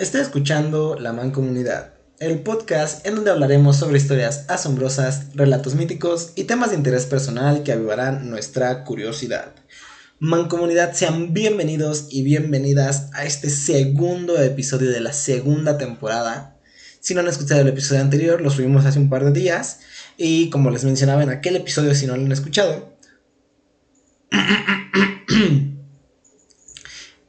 Está escuchando La Mancomunidad, el podcast en donde hablaremos sobre historias asombrosas, relatos míticos y temas de interés personal que avivarán nuestra curiosidad. Mancomunidad, sean bienvenidos y bienvenidas a este segundo episodio de la segunda temporada. Si no han escuchado el episodio anterior, lo subimos hace un par de días. Y como les mencionaba en aquel episodio, si no lo han escuchado,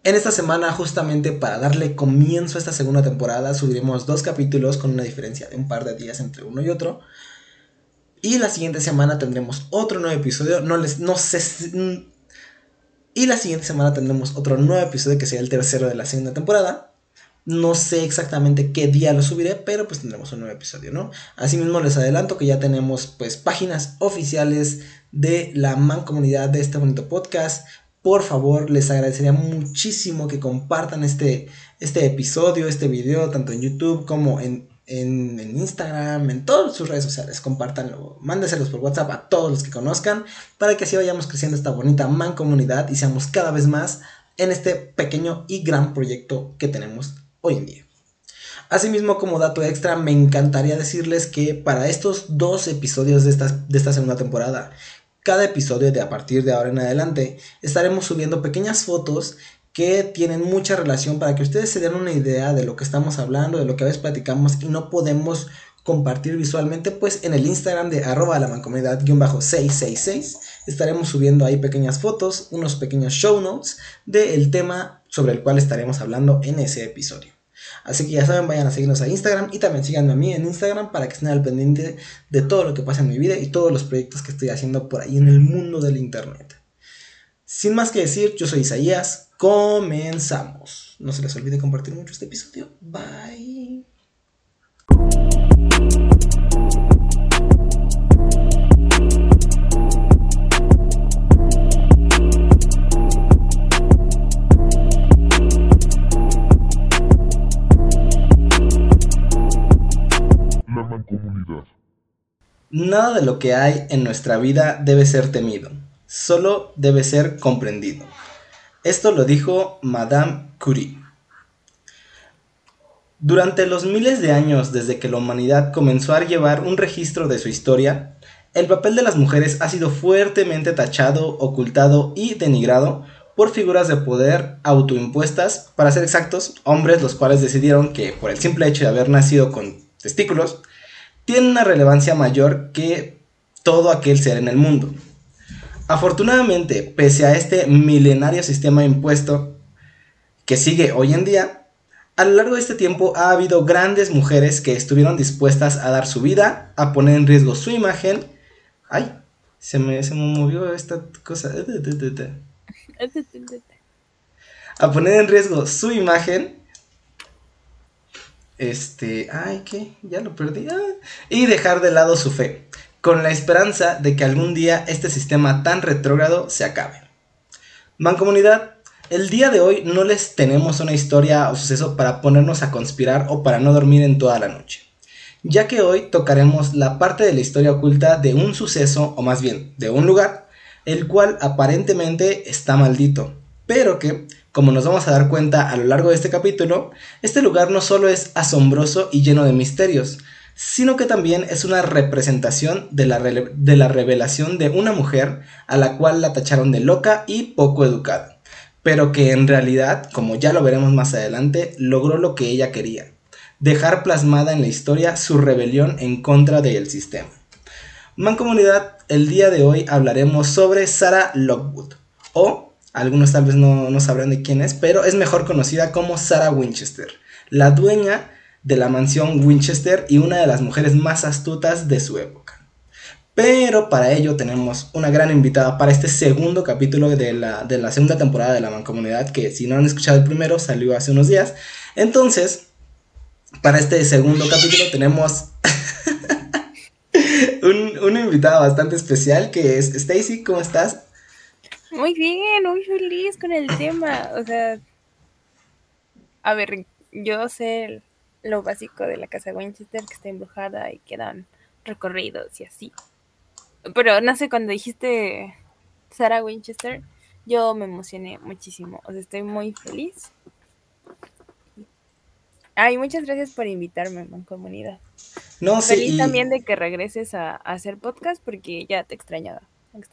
En esta semana, justamente para darle comienzo a esta segunda temporada, subiremos dos capítulos con una diferencia de un par de días entre uno y otro. Y la siguiente semana tendremos otro nuevo episodio. No les, no sé. y la siguiente semana tendremos otro nuevo episodio que será el tercero de la segunda temporada. No sé exactamente qué día lo subiré, pero pues tendremos un nuevo episodio, ¿no? Asimismo les adelanto que ya tenemos pues páginas oficiales de la mancomunidad de este bonito podcast por favor, les agradecería muchísimo que compartan este, este episodio, este video, tanto en YouTube como en, Instagram, en todas sus redes sociales. Compártanlo, mándeselos por WhatsApp a todos los que conozcan, para que así vayamos creciendo esta bonita mancomunidad y seamos cada vez más en este pequeño y gran proyecto que tenemos hoy en día. Asimismo, como dato extra, me encantaría decirles que para estos dos episodios de esta, de esta segunda temporada, cada episodio de a partir de ahora en adelante estaremos subiendo pequeñas fotos que tienen mucha relación para que ustedes se den una idea de lo que estamos hablando, de lo que a veces platicamos y no podemos compartir visualmente, pues en el Instagram de arroba la mancomunidad-666 estaremos subiendo ahí pequeñas fotos, unos pequeños show notes del tema sobre el cual estaremos hablando en ese episodio. Así que ya saben, vayan a seguirnos a Instagram y también síganme a mí en Instagram para que estén al pendiente de todo lo que pasa en mi vida y todos los proyectos que estoy haciendo por ahí en el mundo del Internet. Sin más que decir, yo soy Isaías, comenzamos. No se les olvide compartir mucho este episodio. Bye. Nada de lo que hay en nuestra vida debe ser temido, solo debe ser comprendido. Esto lo dijo Madame Curie. Durante los miles de años desde que la humanidad comenzó a llevar un registro de su historia, el papel de las mujeres ha sido fuertemente tachado, ocultado y denigrado por figuras de poder autoimpuestas, para ser exactos, hombres los cuales decidieron que por el simple hecho de haber nacido con testículos, tiene una relevancia mayor que todo aquel ser en el mundo. Afortunadamente, pese a este milenario sistema impuesto que sigue hoy en día, a lo largo de este tiempo ha habido grandes mujeres que estuvieron dispuestas a dar su vida, a poner en riesgo su imagen. Ay, se me, se me movió esta cosa. A poner en riesgo su imagen este, ay, ¿qué? Ya lo perdí. Ah. Y dejar de lado su fe, con la esperanza de que algún día este sistema tan retrógrado se acabe. Mancomunidad, el día de hoy no les tenemos una historia o suceso para ponernos a conspirar o para no dormir en toda la noche, ya que hoy tocaremos la parte de la historia oculta de un suceso, o más bien, de un lugar, el cual aparentemente está maldito, pero que como nos vamos a dar cuenta a lo largo de este capítulo, este lugar no solo es asombroso y lleno de misterios, sino que también es una representación de la, de la revelación de una mujer a la cual la tacharon de loca y poco educada, pero que en realidad, como ya lo veremos más adelante, logró lo que ella quería, dejar plasmada en la historia su rebelión en contra del sistema. Mancomunidad, el día de hoy hablaremos sobre Sarah Lockwood, o algunos tal vez no, sabrán de quién es, pero es mejor conocida como Sarah Winchester, la dueña de la mansión Winchester y una de las mujeres más astutas de su época. Pero para ello tenemos una gran invitada para este segundo capítulo de la, de la segunda temporada de la Mancomunidad, que si no han escuchado el primero salió hace unos días. Entonces, para este segundo capítulo tenemos un, una invitada bastante especial que es Stacy, ¿cómo estás? Muy bien, muy feliz con el tema. O sea, a ver, yo sé lo básico de la casa Winchester, que está embrujada y quedan recorridos y así. Pero no sé, cuando dijiste Sarah Winchester, yo me emocioné muchísimo. O sea, estoy muy feliz. Ay, muchas gracias por invitarme, comunidad. No, sí. Feliz también de que regreses a, hacer podcast porque ya te extrañaba.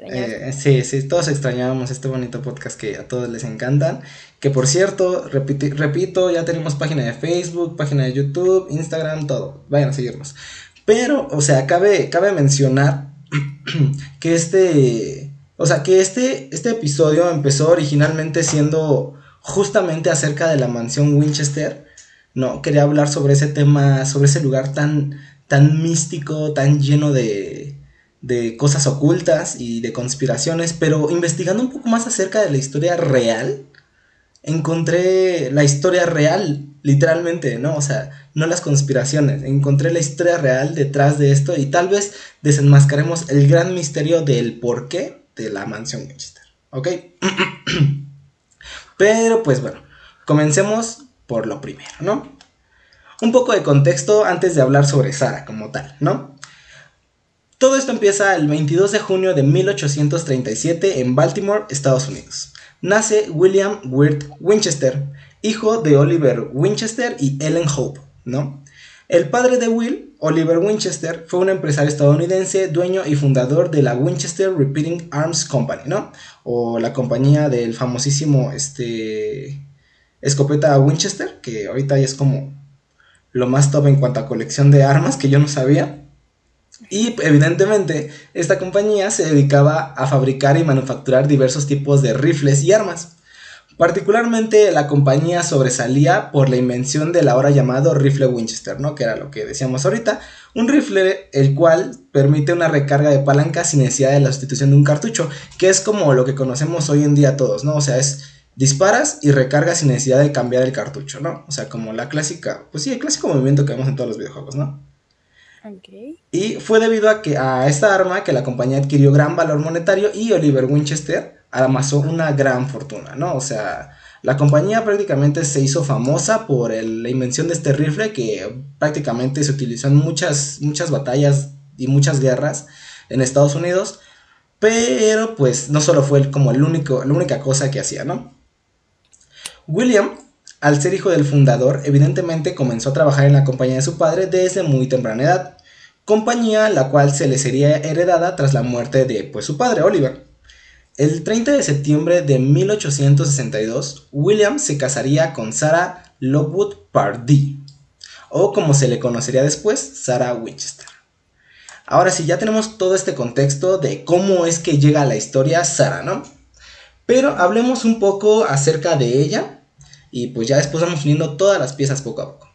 Eh, sí, sí, todos extrañábamos este bonito podcast que a todos les encantan. Que por cierto, repito, ya tenemos página de Facebook, página de YouTube, Instagram, todo. Vayan a seguirnos. Pero, o sea, cabe, cabe mencionar que este. O sea, que este, este episodio empezó originalmente siendo justamente acerca de la mansión Winchester. No, quería hablar sobre ese tema, sobre ese lugar tan, tan místico, tan lleno de, de cosas ocultas y de conspiraciones, pero investigando un poco más acerca de la historia real, encontré la historia real, literalmente, ¿no? O sea, no las conspiraciones, encontré la historia real detrás de esto y tal vez desenmascaremos el gran misterio del porqué de la mansión Winchester, ¿ok? pero pues bueno, comencemos por lo primero, ¿no? Un poco de contexto antes de hablar sobre Sara como tal, ¿no? Todo esto empieza el 22 de junio de 1837 en Baltimore, Estados Unidos. Nace William Wirt Winchester, hijo de Oliver Winchester y Ellen Hope, ¿no? El padre de Will, Oliver Winchester, fue un empresario estadounidense, dueño y fundador de la Winchester Repeating Arms Company, ¿no? O la compañía del famosísimo este, escopeta Winchester, que ahorita ya es como lo más top en cuanto a colección de armas que yo no sabía. Y evidentemente esta compañía se dedicaba a fabricar y manufacturar diversos tipos de rifles y armas. Particularmente la compañía sobresalía por la invención del ahora llamado rifle Winchester, ¿no? Que era lo que decíamos ahorita. Un rifle el cual permite una recarga de palanca sin necesidad de la sustitución de un cartucho, que es como lo que conocemos hoy en día todos, ¿no? O sea, es disparas y recargas sin necesidad de cambiar el cartucho, ¿no? O sea, como la clásica, pues sí, el clásico movimiento que vemos en todos los videojuegos, ¿no? Y fue debido a que a esta arma que la compañía adquirió gran valor monetario y Oliver Winchester amasó una gran fortuna, ¿no? O sea, la compañía prácticamente se hizo famosa por la invención de este rifle que prácticamente se utilizó en muchas, muchas batallas y muchas guerras en Estados Unidos, pero pues no solo fue como el único, la única cosa que hacía, ¿no? William al ser hijo del fundador, evidentemente comenzó a trabajar en la compañía de su padre desde muy temprana edad, compañía la cual se le sería heredada tras la muerte de pues, su padre, Oliver. El 30 de septiembre de 1862, William se casaría con Sarah Lockwood Pardee, o como se le conocería después, Sarah Winchester. Ahora sí, ya tenemos todo este contexto de cómo es que llega a la historia Sarah, ¿no? Pero hablemos un poco acerca de ella y pues ya después vamos uniendo todas las piezas poco a poco.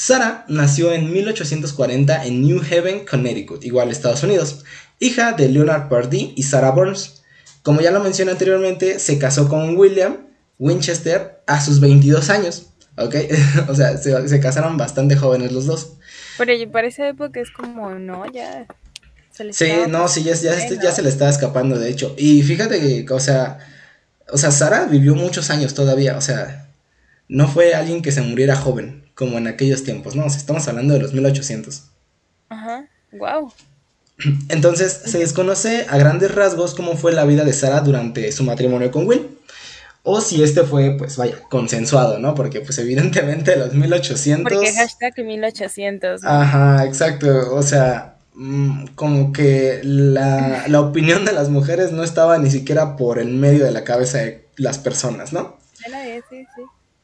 Sarah nació en 1840 en New Haven, Connecticut, igual Estados Unidos, hija de Leonard Pardee y Sarah Burns. Como ya lo mencioné anteriormente, se casó con William Winchester a sus 22 años, ¿ok? o sea, se, casaron bastante jóvenes los dos. Pero para esa época es como, no, ya... Se sí, no, sí, ya, ya se le estaba escapando, de hecho. Y fíjate que, o sea, o sea, Sara vivió muchos años todavía, o sea, no fue alguien que se muriera joven, como en aquellos tiempos, no, o sea, estamos hablando de los 1800. Ajá, wow. Entonces, se desconoce a grandes rasgos cómo fue la vida de Sara durante su matrimonio con Will. O si este fue, pues vaya, consensuado, ¿no? Porque, pues, evidentemente, los 1800. Porque hashtag 1800. Ajá, exacto. O sea, Mm, como que la, opinión de las mujeres no estaba ni siquiera por el medio de la cabeza de las personas, ¿no?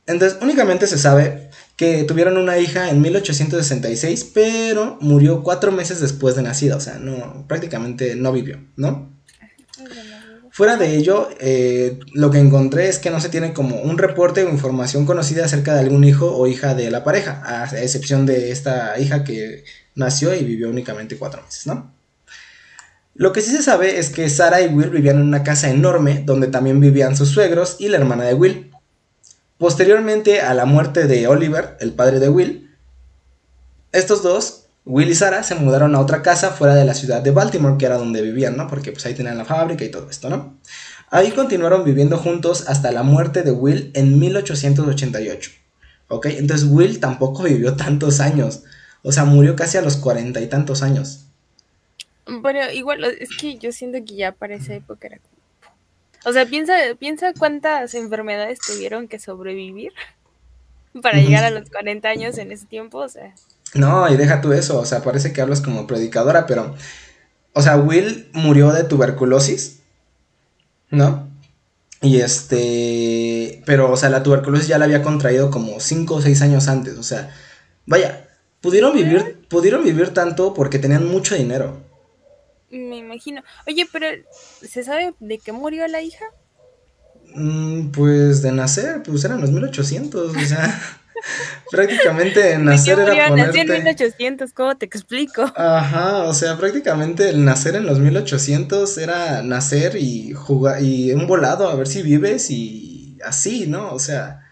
Entonces, únicamente se sabe que tuvieron una hija en 1866, pero murió cuatro meses después de nacida, o sea, no, prácticamente no vivió, ¿no? Fuera de ello, eh, lo que encontré es que no se tiene como un reporte o información conocida acerca de algún hijo o hija de la pareja, a excepción de esta hija que nació y vivió únicamente cuatro meses, ¿no? Lo que sí se sabe es que Sara y Will vivían en una casa enorme donde también vivían sus suegros y la hermana de Will. Posteriormente a la muerte de Oliver, el padre de Will, estos dos, Will y Sara, se mudaron a otra casa fuera de la ciudad de Baltimore, que era donde vivían, ¿no? Porque pues ahí tenían la fábrica y todo esto, ¿no? Ahí continuaron viviendo juntos hasta la muerte de Will en 1888. ¿Ok? Entonces Will tampoco vivió tantos años. O sea, murió casi a los cuarenta y tantos años. Bueno, igual, es que yo siento que ya para esa época era O sea, piensa, piensa cuántas enfermedades tuvieron que sobrevivir. para llegar a los 40 años en ese tiempo, o sea. No, y deja tú eso, o sea, parece que hablas como predicadora, pero, o sea, Will murió de tuberculosis, ¿no? Y este, pero, o sea, la tuberculosis ya la había contraído como 5 o 6 años antes, o sea, vaya, pudieron vivir, pudieron vivir tanto porque tenían mucho dinero. Me imagino. Oye, pero ¿se sabe de qué murió la hija? Mm, pues de nacer, pues eran los 1800, o sea, prácticamente nacer era ponerte... en 1800, ¿cómo te explico? Ajá, o sea, prácticamente el nacer en los 1800 era nacer y jugar y un volado a ver si vives y así, ¿no? O sea,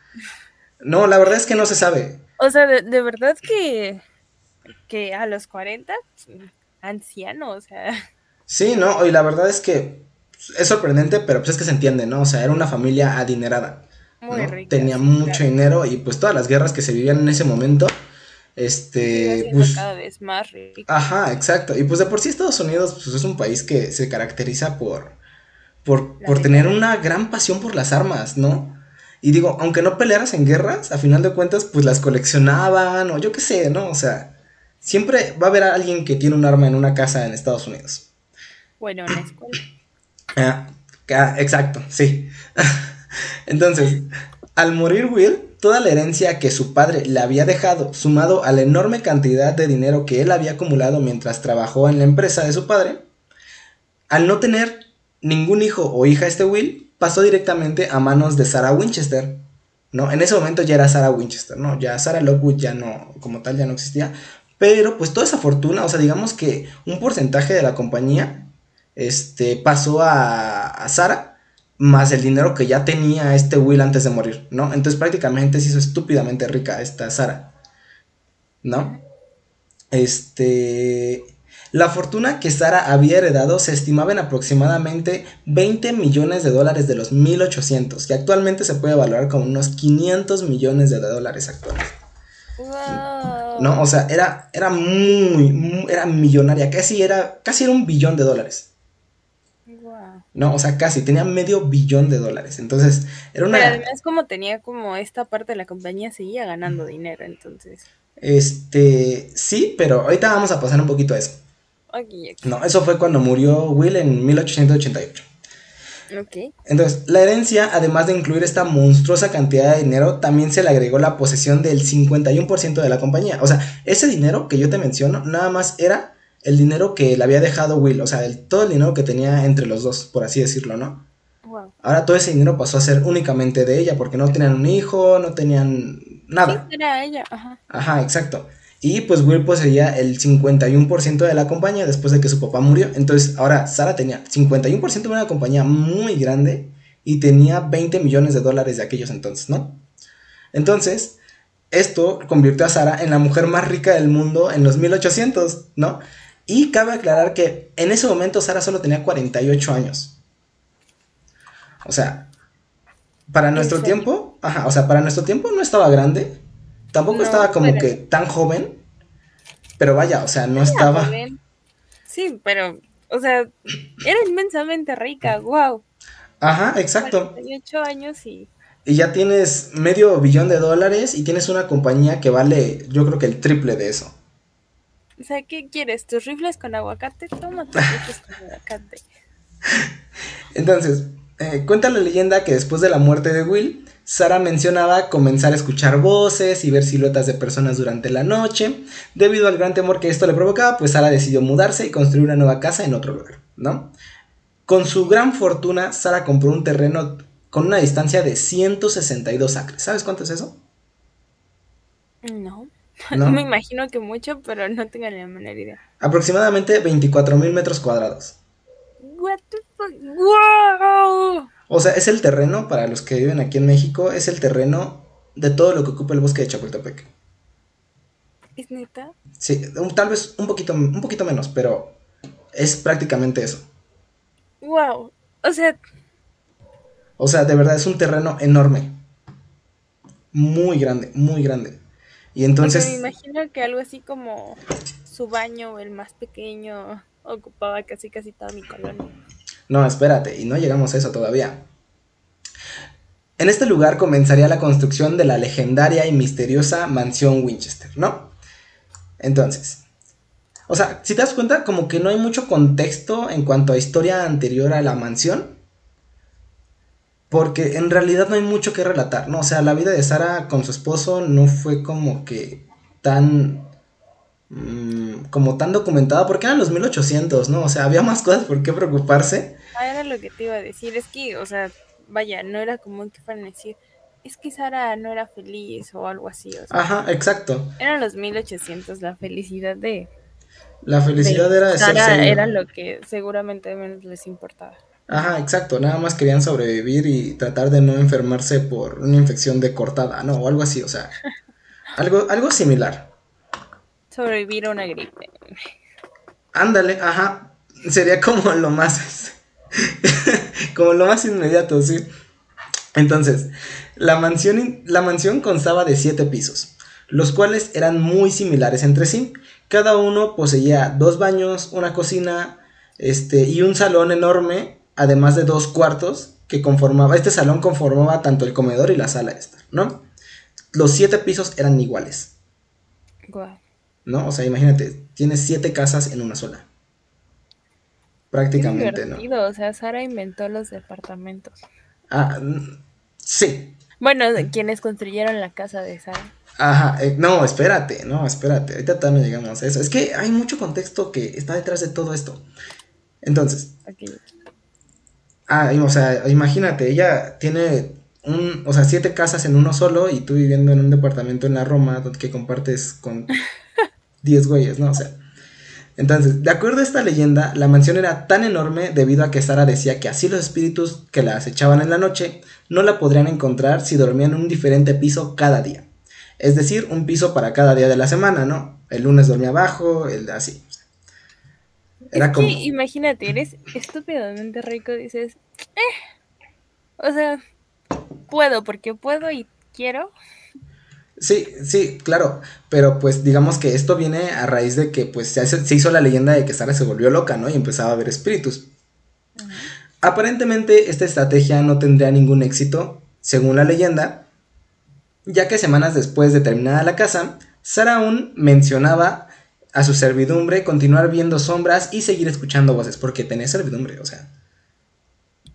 no, la verdad es que no se sabe. O sea, de, de verdad que que a los 40 anciano, o sea. Sí, no, y la verdad es que es sorprendente, pero pues es que se entiende, ¿no? O sea, era una familia adinerada. Muy rica. Tenía mucho dinero y pues todas las guerras que se vivían en ese momento, este, pues, cada vez más rico. Ajá, exacto. Y pues de por sí Estados Unidos pues es un país que se caracteriza por por, por tener una gran pasión por las armas, ¿no? Y digo, aunque no pelearas en guerras, a final de cuentas pues las coleccionaban o yo qué sé, ¿no? O sea, siempre va a haber alguien que tiene un arma en una casa en Estados Unidos. Bueno, en la escuela. Ah, exacto, sí. Entonces, al morir Will, toda la herencia que su padre le había dejado, sumado a la enorme cantidad de dinero que él había acumulado mientras trabajó en la empresa de su padre, al no tener ningún hijo o hija este Will, pasó directamente a manos de Sarah Winchester. ¿no? En ese momento ya era Sarah Winchester, ¿no? Ya Sarah Lockwood ya no, como tal, ya no existía. Pero pues toda esa fortuna, o sea, digamos que un porcentaje de la compañía este, pasó a, Sara, más el dinero que ya tenía este Will antes de morir, ¿no? Entonces prácticamente se hizo estúpidamente rica esta Sara, ¿no? Este... La fortuna que Sara había heredado se estimaba en aproximadamente 20 millones de dólares de los 1800, que actualmente se puede valorar como unos 500 millones de dólares actuales. No, o sea, era, era muy, era millonaria, casi era, casi era un billón de dólares. No, o sea, casi, tenía medio billón de dólares. Entonces, era una. Pero además, como tenía como esta parte de la compañía, seguía ganando dinero, entonces. Este, sí, pero ahorita vamos a pasar un poquito a eso. No, eso fue cuando murió Will en 1888. Entonces, la herencia, además de incluir esta monstruosa cantidad de dinero, también se le agregó la posesión del 51% de la compañía. O sea, ese dinero que yo te menciono, nada más era el dinero que le había dejado Will, o sea, el, todo el dinero que tenía entre los dos, por así decirlo, ¿no? Ahora todo ese dinero pasó a ser únicamente de ella, porque no tenían un hijo, no tenían nada. Sí, era ella, ajá. Ajá, exacto. Y pues Will poseía el 51% de la compañía después de que su papá murió. Entonces ahora Sara tenía 51% de una compañía muy grande y tenía 20 millones de dólares de aquellos entonces, ¿no? Entonces, esto convirtió a Sara en la mujer más rica del mundo en los 1800, ¿no? Y cabe aclarar que en ese momento Sara solo tenía 48 años. O sea, para nuestro tiempo, ajá, o sea, para nuestro tiempo no estaba grande, tampoco estaba como que tan joven, pero vaya, o sea, no estaba... Sí, pero, o sea, era inmensamente rica, wow. Ajá, exacto. 48 años y... Y ya tienes medio billón de dólares y tienes una compañía que vale, yo creo que el triple de eso. O sea, ¿qué quieres? ¿Tus rifles con aguacate? Toma tus rifles con aguacate. Entonces, eh, cuenta la leyenda que después de la muerte de Will, Sara mencionaba comenzar a escuchar voces y ver siluetas de personas durante la noche. Debido al gran temor que esto le provocaba, pues Sara decidió mudarse y construir una nueva casa en otro lugar, ¿no? Con su gran fortuna, Sara compró un terreno con una distancia de 162 acres. ¿Sabes cuánto es eso? No. No, me imagino que mucho, pero no tengo ni la menor idea. Aproximadamente 24 mil metros cuadrados. What the? ¡Wow! O sea, es el terreno, para los que viven aquí en México, es el terreno de todo lo que ocupa el bosque de Chapultepec. ¿Es neta? Sí, tal vez un poquito, un poquito menos, pero es prácticamente eso. Wow. O sea. O sea, de verdad es un terreno enorme. Muy grande, muy grande. Y entonces... me imagino que algo así como su baño, el más pequeño, ocupaba casi casi toda mi colonia. No, espérate, y no llegamos a eso todavía. En este lugar comenzaría la construcción de la legendaria y misteriosa mansión Winchester, ¿no? Entonces, o sea, si te das cuenta, como que no hay mucho contexto en cuanto a historia anterior a la mansión. Porque en realidad no hay mucho que relatar, ¿no? O sea, la vida de Sara con su esposo no fue como que tan... Mm, como tan documentada, porque eran los 1800, ¿no? O sea, había más cosas por qué preocuparse. Ah, era lo que te iba a decir, es que, o sea, vaya, no era común que fueran a decir, es que Sara no era feliz o algo así. O sea, Ajá, exacto. Eran los 1800, la felicidad de... La felicidad era de Sara era lo que seguramente menos les importaba. Ajá, exacto, nada más querían sobrevivir y tratar de no enfermarse por una infección de cortada, ¿no? O algo así, o sea, algo, algo similar. Sobrevivir a una gripe. Ándale, ajá, sería como lo más, como lo más inmediato, sí. Entonces, la mansión, la mansión constaba de siete pisos, los cuales eran muy similares entre sí. Cada uno poseía dos baños, una cocina, este, y un salón enorme además de dos cuartos que conformaba, este salón conformaba tanto el comedor y la sala esta, ¿no? Los siete pisos eran iguales. ¿No? O sea, imagínate, tienes siete casas en una sola. Prácticamente, ¿no? O sea, Sara inventó los departamentos. Ah, sí. Bueno, quienes construyeron la casa de Sara. Ajá, eh, no, espérate, no, espérate, ahorita también llegamos a eso. Es que hay mucho contexto que está detrás de todo esto. Entonces, Ah, o sea, imagínate, ella tiene un, o sea, siete casas en uno solo y tú viviendo en un departamento en la Roma que compartes con diez güeyes, ¿no? O sea. Entonces, de acuerdo a esta leyenda, la mansión era tan enorme debido a que Sara decía que así los espíritus que la acechaban en la noche no la podrían encontrar si dormían en un diferente piso cada día. Es decir, un piso para cada día de la semana, ¿no? El lunes dormía abajo, el así. Era como... imagínate, eres estúpidamente rico, dices, eh, o sea, puedo porque puedo y quiero. Sí, sí, claro, pero pues digamos que esto viene a raíz de que pues se, hizo la leyenda de que Sara se volvió loca, ¿no? Y empezaba a ver espíritus. Aparentemente esta estrategia no tendría ningún éxito, según la leyenda, ya que semanas después de terminada la casa, Sara aún mencionaba a su servidumbre, continuar viendo sombras y seguir escuchando voces, porque tenía servidumbre, o sea.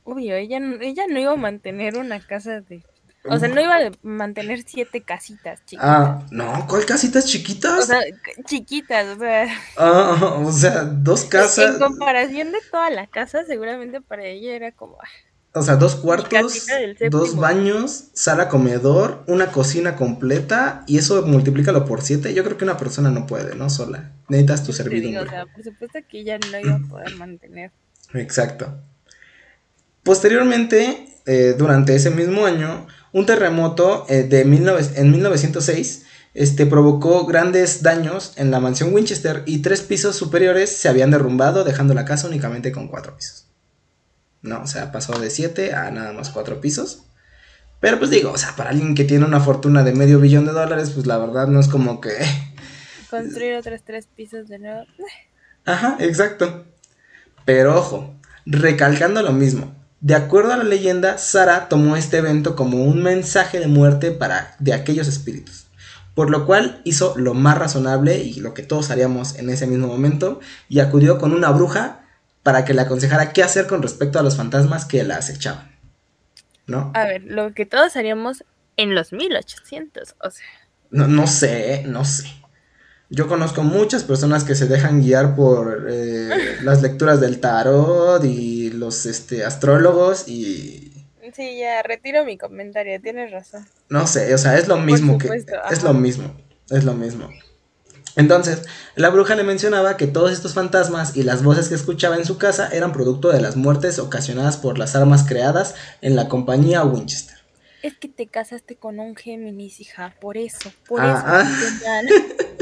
Obvio, ella, ella no iba a mantener una casa de... O sea, no iba a mantener siete casitas chiquitas. Ah, no, ¿cuál casitas chiquitas? O sea, chiquitas, o sea. Ah, o sea, dos casas. En comparación de toda la casa, seguramente para ella era como... Ah, o sea, dos cuartos, dos baños, sala comedor, una cocina completa y eso multiplícalo por siete. Yo creo que una persona no puede, ¿no? Sola. Necesitas tu servidumbre. o sea, por supuesto que ella no iba a poder mantener. Exacto. Posteriormente, eh, durante ese mismo año, un terremoto eh, de en 1906 este, provocó grandes daños en la mansión Winchester y tres pisos superiores se habían derrumbado, dejando la casa únicamente con cuatro pisos. ¿no? O sea, pasó de 7 a nada más 4 pisos. Pero pues digo, o sea, para alguien que tiene una fortuna de medio billón de dólares, pues la verdad no es como que... Construir otros 3 pisos de nuevo. Ajá, exacto. Pero ojo, recalcando lo mismo. De acuerdo a la leyenda, Sara tomó este evento como un mensaje de muerte para de aquellos espíritus. Por lo cual hizo lo más razonable y lo que todos haríamos en ese mismo momento y acudió con una bruja para que le aconsejara qué hacer con respecto a los fantasmas que la acechaban. ¿No? A ver, lo que todos haríamos en los 1800, o sea. No, no sé, no sé. Yo conozco muchas personas que se dejan guiar por eh, las lecturas del tarot y los este, astrólogos y... Sí, ya, retiro mi comentario, tienes razón. No sé, o sea, es lo mismo que... Es lo mismo, es lo mismo. Entonces, la bruja le mencionaba que todos estos fantasmas y las voces que escuchaba en su casa eran producto de las muertes ocasionadas por las armas creadas en la compañía Winchester. Es que te casaste con un Géminis, hija, por eso, por ah, eso. Ah.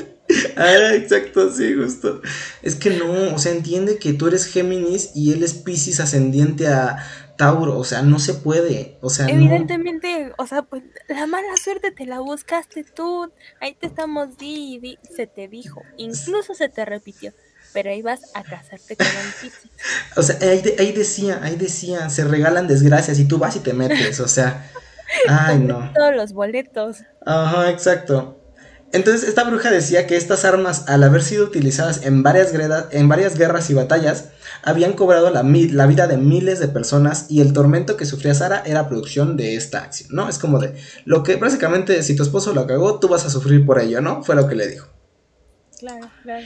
ah, exacto, sí, justo. Es que no, o sea, entiende que tú eres Géminis y él es Pisces ascendiente a Tauro, o sea, no se puede, o sea, Evidentemente, o sea, pues la mala suerte te la buscaste tú, ahí te estamos di, di, se te dijo, incluso se te repitió, pero ahí vas a casarte con un Piscis. O sea, ahí, ahí decía, ahí decía, se regalan desgracias y tú vas y te metes, o sea, Ay, no. Todos los boletos. Ajá, exacto. Entonces, esta bruja decía que estas armas, al haber sido utilizadas en varias, en varias guerras y batallas, habían cobrado la, la, vida de miles de personas y el tormento que sufría Sara era producción de esta acción, ¿no? Es como de, lo que básicamente, si tu esposo lo cagó, tú vas a sufrir por ello, ¿no? Fue lo que le dijo. Claro, claro.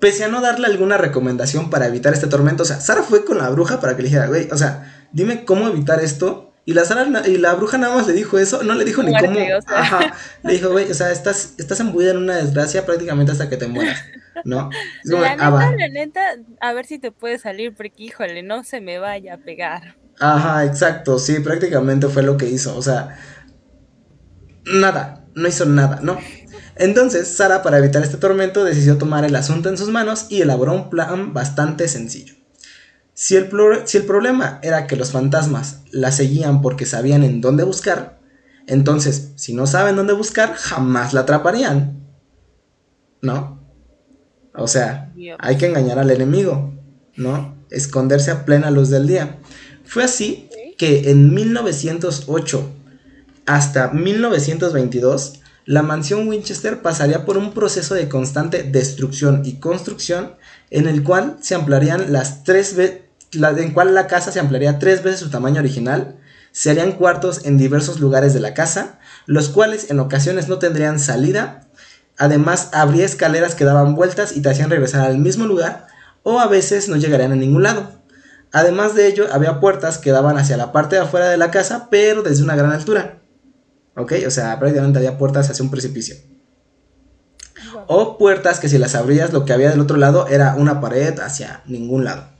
Pese a no darle alguna recomendación para evitar este tormento, o sea, Sara fue con la bruja para que le dijera, güey, o sea, dime cómo evitar esto y la, y la bruja nada más le dijo eso, no le dijo ni cómo. Ajá. Le dijo, güey, o sea, estás, estás embuida en una desgracia prácticamente hasta que te mueras, ¿no? la ah, neta, la neta, a ver si te puede salir, porque híjole, no se me vaya a pegar. Ajá, exacto, sí, prácticamente fue lo que hizo, o sea, nada, no hizo nada, ¿no? Entonces, Sara, para evitar este tormento, decidió tomar el asunto en sus manos y elaboró un plan bastante sencillo. Si el, si el problema era que los fantasmas la seguían porque sabían en dónde buscar, entonces, si no saben dónde buscar, jamás la atraparían. ¿No? O sea, hay que engañar al enemigo, ¿no? Esconderse a plena luz del día. Fue así que en 1908 hasta 1922, la mansión Winchester pasaría por un proceso de constante destrucción y construcción en el cual se ampliarían las tres, en cual la casa se ampliaría tres veces su tamaño original, se harían cuartos en diversos lugares de la casa, los cuales en ocasiones no tendrían salida, además habría escaleras que daban vueltas y te hacían regresar al mismo lugar, o a veces no llegarían a ningún lado. Además de ello, había puertas que daban hacia la parte de afuera de la casa, pero desde una gran altura. ¿Ok? O sea, prácticamente había puertas hacia un precipicio. O puertas que si las abrías, lo que había del otro lado era una pared hacia ningún lado.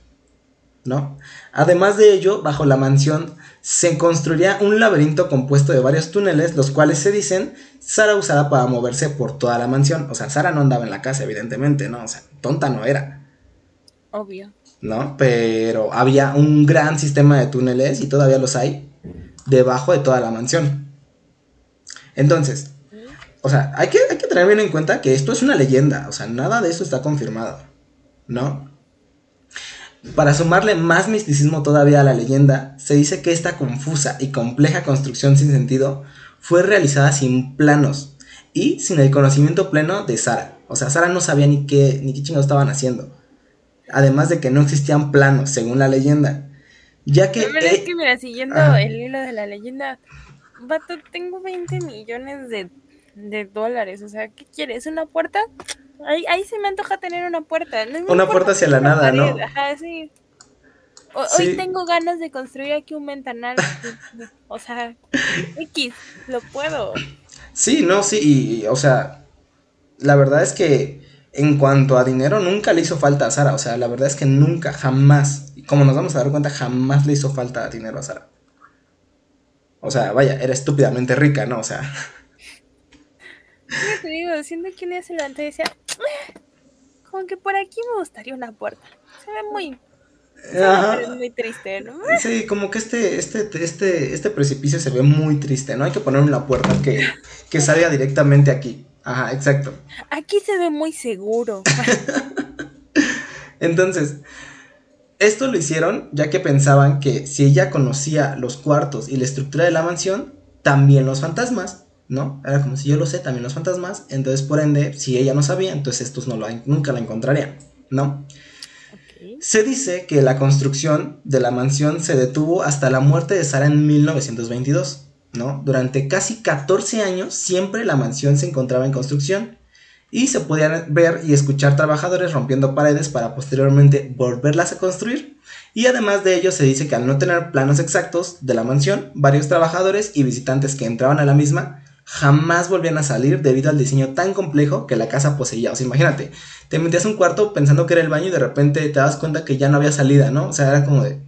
¿No? Además de ello, bajo la mansión se construiría un laberinto compuesto de varios túneles, los cuales se dicen Sara usará para moverse por toda la mansión. O sea, Sara no andaba en la casa, evidentemente, ¿no? O sea, tonta no era. Obvio. ¿No? Pero había un gran sistema de túneles, y todavía los hay, debajo de toda la mansión. Entonces, o sea, hay que, hay que tener bien en cuenta que esto es una leyenda, o sea, nada de esto está confirmado, ¿no? Para sumarle más misticismo todavía a la leyenda, se dice que esta confusa y compleja construcción sin sentido fue realizada sin planos y sin el conocimiento pleno de Sara. O sea, Sara no sabía ni qué, ni qué chingados estaban haciendo. Además de que no existían planos, según la leyenda. Ya que. Pero es que, mira, siguiendo el hilo de la leyenda, vato, tengo 20 millones de, de dólares. O sea, ¿qué quieres? ¿Una puerta? Ahí, ahí se me antoja tener una puerta. una puerta hacia la nada, ¿no? Ajá, sí. Hoy tengo ganas de construir aquí un ventanal. o sea, X, lo puedo. Sí, no, sí, y, o sea, la verdad es que en cuanto a dinero nunca le hizo falta a Sara. O sea, la verdad es que nunca, jamás, como nos vamos a dar cuenta, jamás le hizo falta dinero a Sara. O sea, vaya, era estúpidamente rica, ¿no? O sea. te digo, siendo que un día se levantó y decía, ah, como que por aquí me gustaría una puerta. Se ve muy, muy triste, ¿no? Sí, como que este, este, este, este precipicio se ve muy triste, ¿no? Hay que poner una puerta que, que salga directamente aquí. Ajá, exacto. Aquí se ve muy seguro. Entonces, esto lo hicieron ya que pensaban que si ella conocía los cuartos y la estructura de la mansión, también los fantasmas. ¿No? Era como si yo lo sé, también los fantasmas, entonces por ende, si ella no sabía, entonces estos no lo, nunca la encontrarían, ¿no? Se dice que la construcción de la mansión se detuvo hasta la muerte de Sara en 1922, ¿no? Durante casi 14 años siempre la mansión se encontraba en construcción y se podían ver y escuchar trabajadores rompiendo paredes para posteriormente volverlas a construir. Y además de ello se dice que al no tener planos exactos de la mansión, varios trabajadores y visitantes que entraban a la misma jamás volvían a salir debido al diseño tan complejo que la casa poseía. O sea, imagínate, te metías un cuarto pensando que era el baño y de repente te das cuenta que ya no había salida, ¿no? O sea, era como de,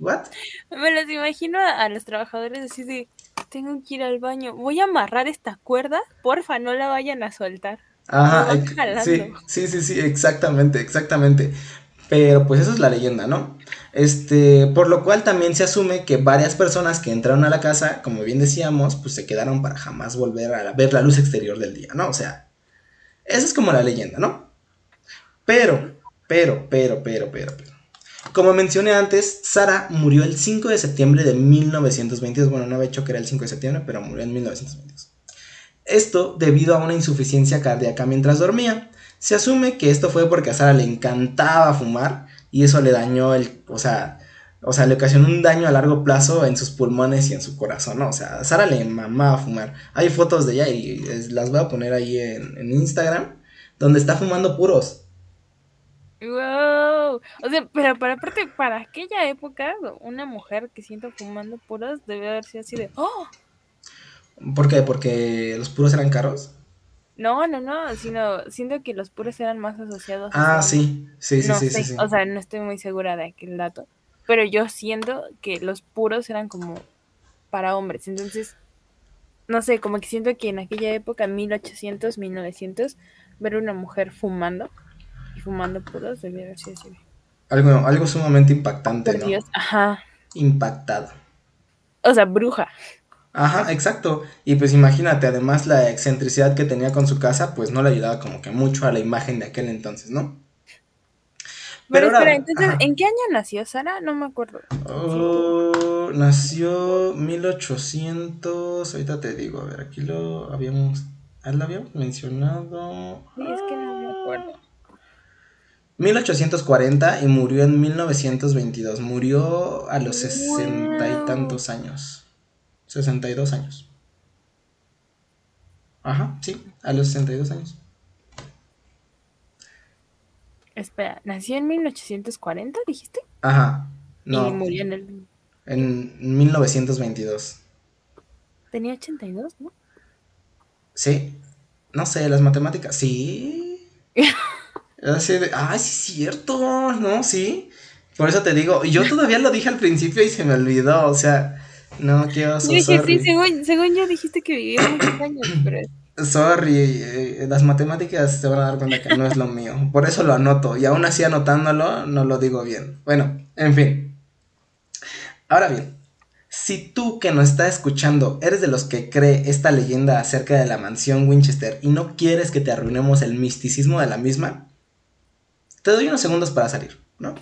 ¿what? Me los imagino a, los trabajadores así de, tengo que ir al baño, voy a amarrar esta cuerda, porfa, no la vayan a soltar. Ajá, sí, sí, sí, sí, exactamente, exactamente. Pero pues eso es la leyenda, ¿no? Este, por lo cual también se asume que varias personas que entraron a la casa, como bien decíamos, pues se quedaron para jamás volver a ver la luz exterior del día, ¿no? O sea, esa es como la leyenda, ¿no? Pero, pero, pero, pero, pero, pero. Como mencioné antes, Sara murió el 5 de septiembre de 1922. Bueno, no había hecho que era el 5 de septiembre, pero murió en 1922. Esto debido a una insuficiencia cardíaca mientras dormía. Se asume que esto fue porque a Sara le encantaba fumar y eso le dañó el, o sea, o sea, le ocasionó un daño a largo plazo en sus pulmones y en su corazón, ¿no? O sea, a Sara le mamaba fumar. Hay fotos de ella y las voy a poner ahí en, en Instagram, donde está fumando puros. Wow. O sea, pero para aparte, para aquella época, una mujer que sienta fumando puros debe haber sido así de ¡Oh! ¿Por qué? ¿Porque los puros eran caros? No, no, no, sino siento que los puros eran más asociados. Ah, sí, sí, sí, sí, sí, O sea, no estoy muy segura de aquel dato, pero yo siento que los puros eran como para hombres, entonces, no sé, como que siento que en aquella época, 1800, 1900, ver una mujer fumando y fumando puros debía haber sido así. Algo, algo sumamente impactante, ¿no? ajá. Impactado. O sea, bruja. Ajá, exacto. Y pues imagínate, además la excentricidad que tenía con su casa, pues no le ayudaba como que mucho a la imagen de aquel entonces, ¿no? Pero, espera, entonces, ¿en qué año nació Sara? No me acuerdo. Oh, nació 1800, ahorita te digo, a ver, aquí lo habíamos, ah, lo habíamos mencionado. Sí, es que no me acuerdo. 1840 y murió en 1922. Murió a los sesenta y tantos años. 62 años. Ajá, sí, a los 62 años. Espera, ¿nació en 1840, dijiste? Ajá, no. Y murió en el... En 1922. Tenía 82, ¿no? Sí. No sé, las matemáticas. Sí. Así de, ay, sí es cierto, ¿no? Sí. Por eso te digo, yo todavía lo dije al principio y se me olvidó, o sea, no, qué oso, sí, según, según yo dijiste que vivía muchos años, pero... Sorry, eh, las matemáticas se van a dar cuenta que no es lo mío. Por eso lo anoto. Y aún así anotándolo, no lo digo bien. Bueno, en fin. Ahora bien, si tú que nos está escuchando eres de los que cree esta leyenda acerca de la mansión Winchester y no quieres que te arruinemos el misticismo de la misma, te doy unos segundos para salir, ¿no?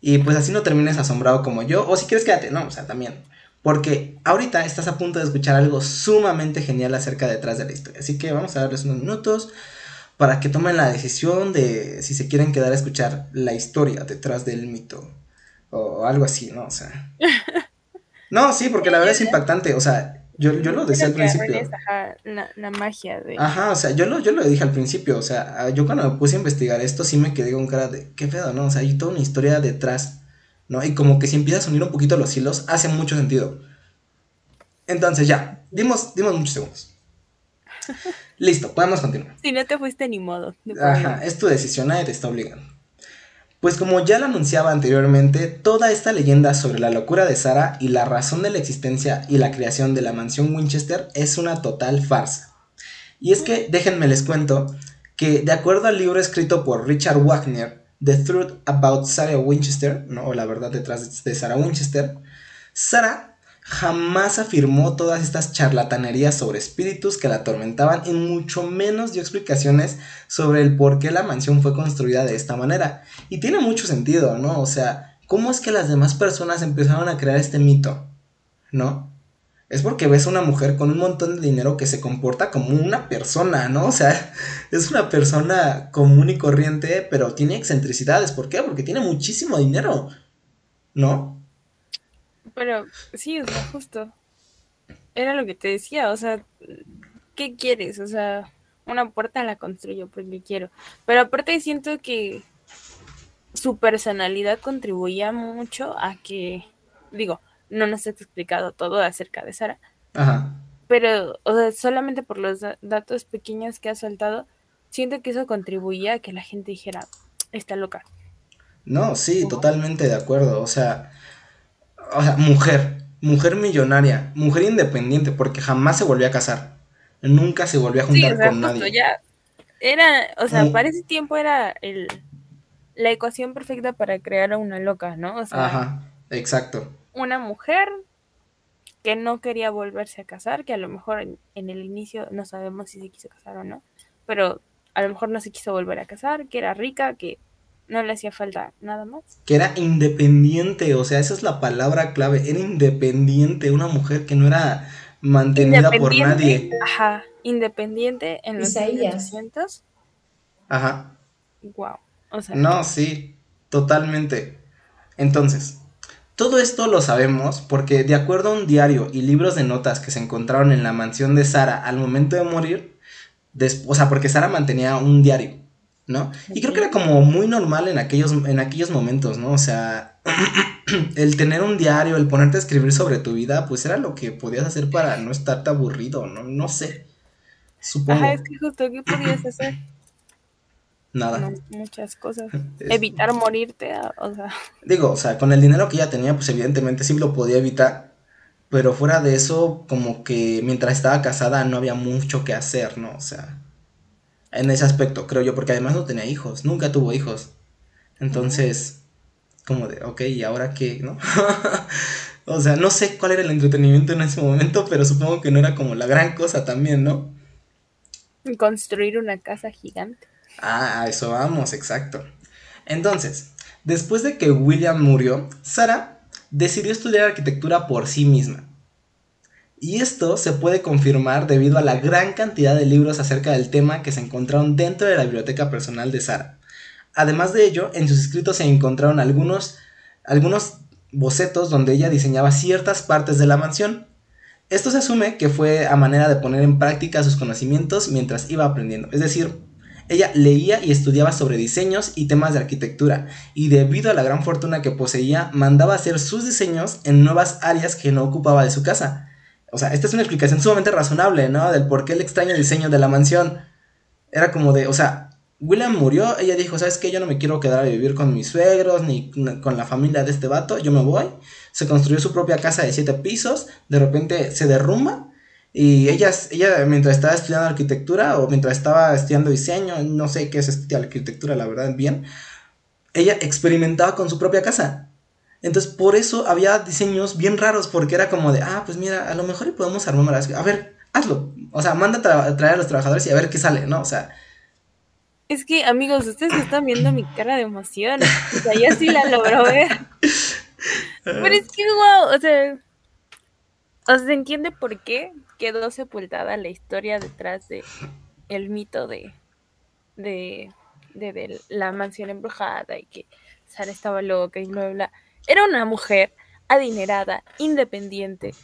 Y pues así no termines asombrado como yo, o si quieres quédate, no, o sea, también. Porque ahorita estás a punto de escuchar algo sumamente genial acerca detrás de la historia. Así que vamos a darles unos minutos para que tomen la decisión de si se quieren quedar a escuchar la historia detrás del mito. O algo así, ¿no? O sea. No, sí, porque la verdad es impactante. O sea, yo, yo lo decía al principio. la, magia de. Ajá, o sea, yo lo, yo lo dije al principio. O sea, yo cuando me puse a investigar esto sí me quedé con cara de. ¿Qué pedo, no? O sea, hay toda una historia detrás ¿no? Y como que si empiezas a unir un poquito los hilos, hace mucho sentido. Entonces ya, dimos, dimos muchos segundos. Listo, podemos continuar. Si no te fuiste ni modo. Ajá, es tu decisión, nadie te está obligando. Pues como ya lo anunciaba anteriormente, toda esta leyenda sobre la locura de Sara y la razón de la existencia y la creación de la mansión Winchester es una total farsa. Y es que, déjenme les cuento, que de acuerdo al libro escrito por Richard Wagner, The Truth About Sarah Winchester, ¿no? o la verdad detrás de Sarah Winchester, Sarah jamás afirmó todas estas charlatanerías sobre espíritus que la atormentaban y mucho menos dio explicaciones sobre el por qué la mansión fue construida de esta manera. Y tiene mucho sentido, ¿no? O sea, ¿cómo es que las demás personas empezaron a crear este mito? ¿No? Es porque ves a una mujer con un montón de dinero que se comporta como una persona, ¿no? O sea, es una persona común y corriente, pero tiene excentricidades. ¿Por qué? Porque tiene muchísimo dinero, ¿no? Pero sí, o sea, justo. Era lo que te decía, o sea, ¿qué quieres? O sea, una puerta la construyo porque quiero. Pero aparte siento que su personalidad contribuía mucho a que, digo, no nos has explicado todo acerca de Sara. Ajá. Pero, o sea, solamente por los datos pequeños que ha soltado, siento que eso contribuía a que la gente dijera, está loca. No, sí, totalmente de acuerdo. O sea, o sea, mujer, mujer millonaria, mujer independiente, porque jamás se volvió a casar. Nunca se volvió a juntar con nadie. Ya era, o sea, para ese tiempo era el, la ecuación perfecta para crear a una loca, ¿no? O sea, Ajá, exacto una mujer que no quería volverse a casar, que a lo mejor en, el inicio no sabemos si se quiso casar o no, pero a lo mejor no se quiso volver a casar, que era rica, que no le hacía falta nada más. Que era independiente, o sea, esa es la palabra clave, era independiente, una mujer que no era mantenida por nadie. Ajá, independiente en los 1800. Ajá. Wow. O sea, no, sí, totalmente. Entonces, todo esto lo sabemos porque de acuerdo a un diario y libros de notas que se encontraron en la mansión de Sara al momento de morir, o sea, porque Sara mantenía un diario, ¿no? Y creo que era como muy normal en aquellos, en aquellos momentos, ¿no? O sea, el tener un diario, el ponerte a escribir sobre tu vida, pues era lo que podías hacer para no estarte aburrido, ¿no? No sé. Supongo. Ajá, es que justo, ¿qué podías hacer? Nada. muchas cosas. Evitar morirte, o sea. Digo, o sea, con el dinero que ella tenía, pues evidentemente sí lo podía evitar. Pero fuera de eso, como que mientras estaba casada no había mucho que hacer, ¿no? O sea, en ese aspecto, creo yo, porque además no tenía hijos, nunca tuvo hijos. Entonces, como de, ok, ¿y ahora qué, no? o sea, no sé cuál era el entretenimiento en ese momento, pero supongo que no era como la gran cosa también, ¿no? Construir una casa gigante. Ah, a eso vamos, exacto. Entonces, después de que William murió, Sara decidió estudiar arquitectura por sí misma. Y esto se puede confirmar debido a la gran cantidad de libros acerca del tema que se encontraron dentro de la biblioteca personal de Sara. Además de ello, en sus escritos se encontraron algunos, algunos bocetos donde ella diseñaba ciertas partes de la mansión. Esto se asume que fue a manera de poner en práctica sus conocimientos mientras iba aprendiendo, es decir, ella leía y estudiaba sobre diseños y temas de arquitectura, y debido a la gran fortuna que poseía, mandaba hacer sus diseños en nuevas áreas que no ocupaba de su casa. O sea, esta es una explicación sumamente razonable, ¿no? Del por qué el extraño diseño de la mansión. Era como de, o sea, William murió, ella dijo, ¿sabes qué? Yo no me quiero quedar a vivir con mis suegros ni con la familia de este vato, yo me voy. Se construyó su propia casa de siete pisos, de repente se derrumba y ella, ella mientras estaba estudiando arquitectura o mientras estaba estudiando diseño, no sé qué es estudiar arquitectura, la verdad, bien, ella experimentaba con su propia casa. Entonces, por eso había diseños bien raros, porque era como de, ah, pues mira, a lo mejor podemos armar, a ver, hazlo. O sea, manda a traer a los trabajadores y a ver qué sale, ¿no? O sea... Es que, amigos, ustedes están viendo mi cara de emoción. O sea, ya sí la logró ver. Pero es que, wow, o sea... O sea, ¿se entiende por qué? Quedó sepultada la historia detrás de el mito de, de, de, la mansión embrujada y que Sara estaba loca y bla, bla, bla. Era una mujer adinerada, independiente,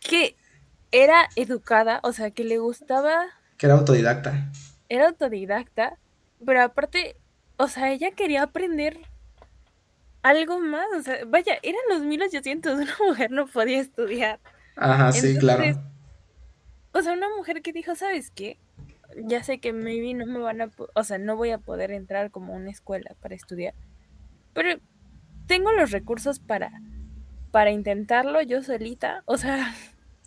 que era educada, o sea, que le gustaba... Que era autodidacta. Era autodidacta, pero aparte, o sea, ella quería aprender algo más, o sea, vaya, eran los 1800, una mujer no podía estudiar. Ajá, sí, claro o sea, una mujer que dijo, ¿sabes qué? Ya sé que maybe no me van a, o sea, no voy a poder entrar como a una escuela para estudiar, pero tengo los recursos para, para intentarlo yo solita, o sea...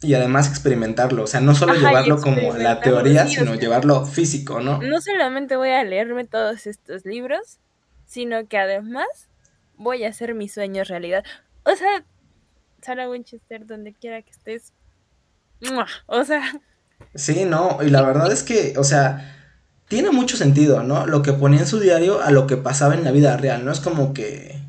Y además experimentarlo, o sea, no solo llevarlo como la teoría, sino llevarlo físico, ¿no? No solamente voy a leerme todos estos libros, sino que además voy a hacer mis sueños realidad. O sea, Sarah Winchester, donde quiera que estés, o sea. Sí, no, y la verdad es que, o sea, tiene mucho sentido, ¿no? Lo que ponía en su diario a lo que pasaba en la vida real, no es como que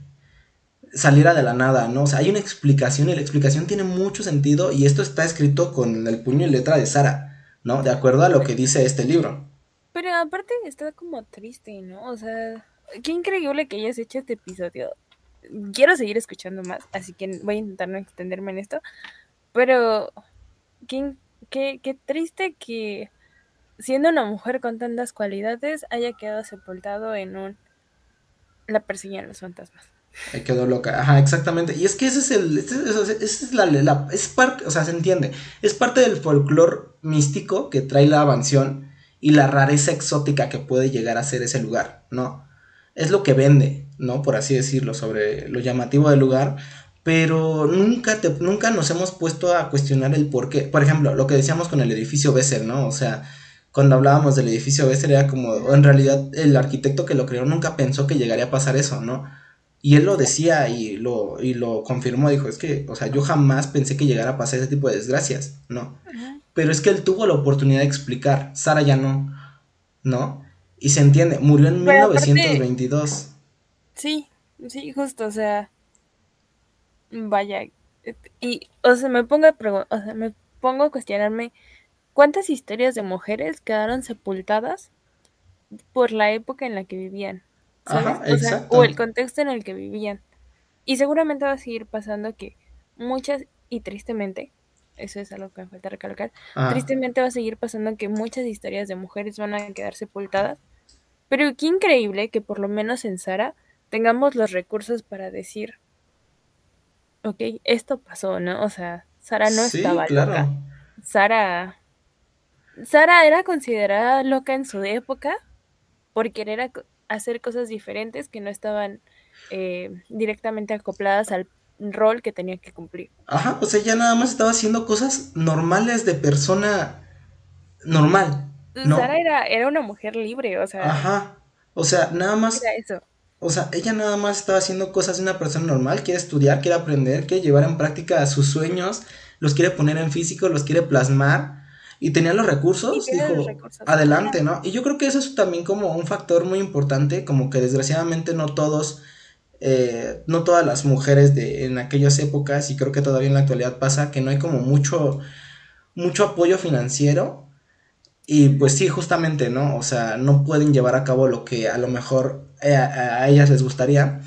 saliera de la nada, ¿no? O sea, hay una explicación y la explicación tiene mucho sentido y esto está escrito con el puño y letra de Sara, ¿no? De acuerdo a lo que dice este libro. Pero aparte está como triste, ¿no? O sea, qué increíble que hayas hecho este episodio. Quiero seguir escuchando más, así que voy a intentar no extenderme en esto. Pero qué, qué, triste que siendo una mujer con tantas cualidades haya quedado sepultado en un la persiguen los fantasmas. Ahí quedó loca, ajá, exactamente. Y es que ese es el, ese, es la, es parte, o sea, se entiende, es parte del folclore místico que trae la mansión y la rareza exótica que puede llegar a ser ese lugar, ¿no? Es lo que vende, ¿no? Por así decirlo, sobre lo llamativo del lugar, pero nunca, te, nunca nos hemos puesto a cuestionar el por qué. Por ejemplo, lo que decíamos con el edificio Besser, ¿no? O sea, cuando hablábamos del edificio Besser era como, en realidad el arquitecto que lo creó nunca pensó que llegaría a pasar eso, ¿no? Y él lo decía y lo, y lo confirmó, dijo, es que, o sea, yo jamás pensé que llegara a pasar ese tipo de desgracias, ¿no? Pero es que él tuvo la oportunidad de explicar, Sara ya no, ¿no? Y se entiende, murió en 1922. Sí, sí, justo, o sea, vaya, y, o sea, me pongo a o sea, me pongo a cuestionarme cuántas historias de mujeres quedaron sepultadas por la época en la que vivían, ¿sabes? o, o el contexto en el que vivían. Y seguramente va a seguir pasando que muchas, y tristemente, eso es algo que me falta recalcar, ah. tristemente va a seguir pasando que muchas historias de mujeres van a quedar sepultadas. Pero qué increíble que por lo menos en Sara tengamos los recursos para decir, ok, esto pasó, ¿no? O sea, Sara no estaba loca. Sara, Sara era considerada loca en su época por querer hacer cosas diferentes que no estaban eh, directamente acopladas al rol que tenía que cumplir. Ajá, o sea, ya nada más estaba haciendo cosas normales de persona normal. ¿no? Sara era, era una mujer libre, o sea. Ajá. O sea, nada más. eso. O sea, ella nada más estaba haciendo cosas de una persona normal, quiere estudiar, quiere aprender, quiere llevar en práctica sus sueños, los quiere poner en físico, los quiere plasmar y tenía los recursos, dijo, adelante, ¿no? Y yo creo que eso es también como un factor muy importante, como que desgraciadamente no todos, eh, no todas las mujeres de en aquellas épocas, y creo que todavía en la actualidad pasa, que no hay como mucho, mucho apoyo financiero y pues sí, justamente, ¿no? O sea, no pueden llevar a cabo lo que a lo mejor eh, a, ellas les gustaría.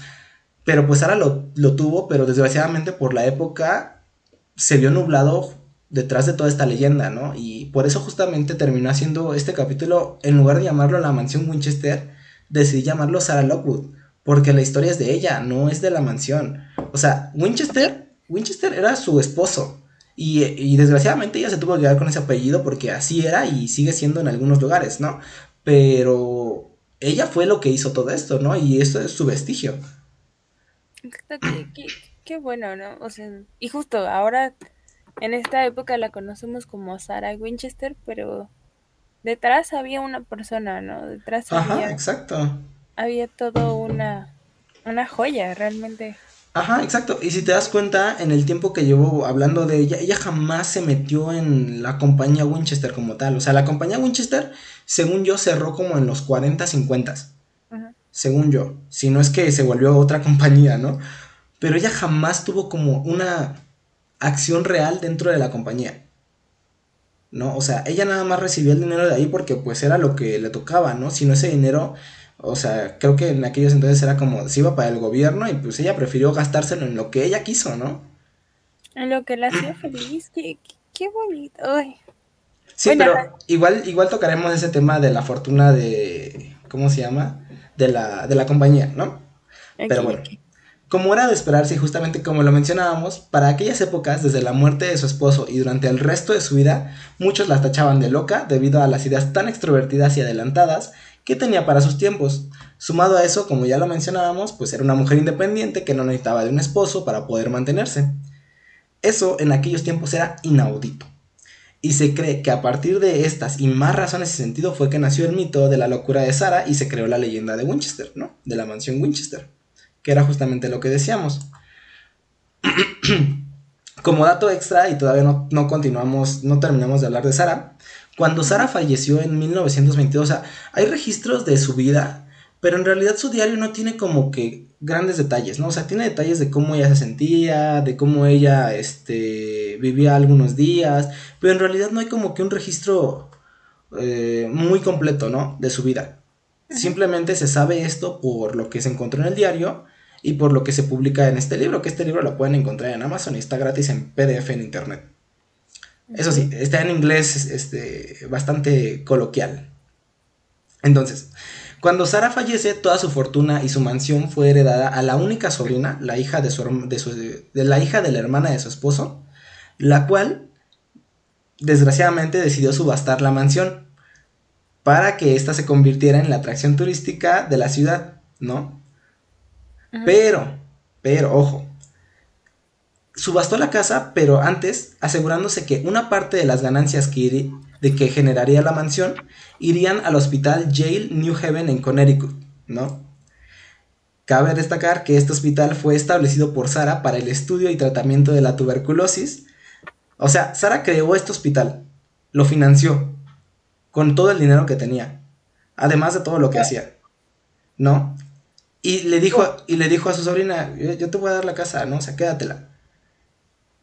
Pero pues ahora lo, lo, tuvo, pero desgraciadamente por la época se vio nublado detrás de toda esta leyenda, ¿no? Y por eso justamente terminó haciendo este capítulo, en lugar de llamarlo La Mansión Winchester, decidí llamarlo Sarah Lockwood, porque la historia es de ella, no es de la mansión. O sea, Winchester, Winchester era su esposo, y, desgraciadamente ella se tuvo que quedar con ese apellido porque así era y sigue siendo en algunos lugares, ¿no? Pero ella fue lo que hizo todo esto, ¿no? Y eso es su vestigio. Qué, qué, bueno, ¿no? O sea, y justo ahora en esta época la conocemos como Sarah Winchester, pero detrás había una persona, ¿no? Detrás Ajá, había, exacto. Había todo una, una joya, realmente. Ajá, exacto. Y si te das cuenta, en el tiempo que llevo hablando de ella, ella jamás se metió en la compañía Winchester como tal. O sea, la compañía Winchester, según yo, cerró como en los 40, 50. Según yo. Si no es que se volvió otra compañía, ¿no? Pero ella jamás tuvo como una acción real dentro de la compañía. ¿No? O sea, ella nada más recibió el dinero de ahí porque pues era lo que le tocaba, ¿no? Si no ese dinero o sea, creo que en aquellos entonces era como, se iba para el gobierno y pues ella prefirió gastárselo en lo que ella quiso, ¿no? En lo que la hacía feliz, qué, qué bonito. Sí, pero igual, igual tocaremos ese tema de la fortuna de, ¿cómo se llama? De la, de la compañía, ¿no? pero bueno. Como era de esperarse y justamente como lo mencionábamos, para aquellas épocas, desde la muerte de su esposo y durante el resto de su vida, muchos la tachaban de loca debido a las ideas tan extrovertidas y adelantadas que tenía para sus tiempos. Sumado a eso, como ya lo mencionábamos, pues era una mujer independiente que no necesitaba de un esposo para poder mantenerse. Eso en aquellos tiempos era inaudito. Y se cree que a partir de estas y más razones y sentido fue que nació el mito de la locura de Sara y se creó la leyenda de Winchester, ¿no? De la mansión Winchester, que era justamente lo que decíamos. Como dato extra, y todavía no, no continuamos, no terminamos de hablar de Sara, cuando Sara falleció en 1922, o sea, hay registros de su vida, pero en realidad su diario no tiene como que grandes detalles, ¿no? O sea, tiene detalles de cómo ella se sentía, de cómo ella, este, vivía algunos días, pero en realidad no hay como que un registro eh, muy completo, ¿no? De su vida. Simplemente se sabe esto por lo que se encontró en el diario y por lo que se publica en este libro, que este libro lo pueden encontrar en Amazon y está gratis en PDF en internet. Eso sí, está en inglés este, bastante coloquial. Entonces, cuando Sara fallece, toda su fortuna y su mansión fue heredada a la única sobrina, la hija de, su, de, la hija de la hermana de su esposo, la cual desgraciadamente decidió subastar la mansión para que ésta se convirtiera en la atracción turística de la ciudad, ¿no? Pero, pero, ojo, subastó la casa, pero antes asegurándose que una parte de las ganancias que, de que generaría la mansión irían al hospital Yale New Haven en Connecticut, ¿no? Cabe destacar que este hospital fue establecido por Sara para el estudio y tratamiento de la tuberculosis. O sea, Sara creó este hospital, lo financió con todo el dinero que tenía, además de todo lo que hacía, ¿no? Y le dijo, y le dijo a su sobrina, yo, te voy a dar la casa, ¿no? O sea, quédatela.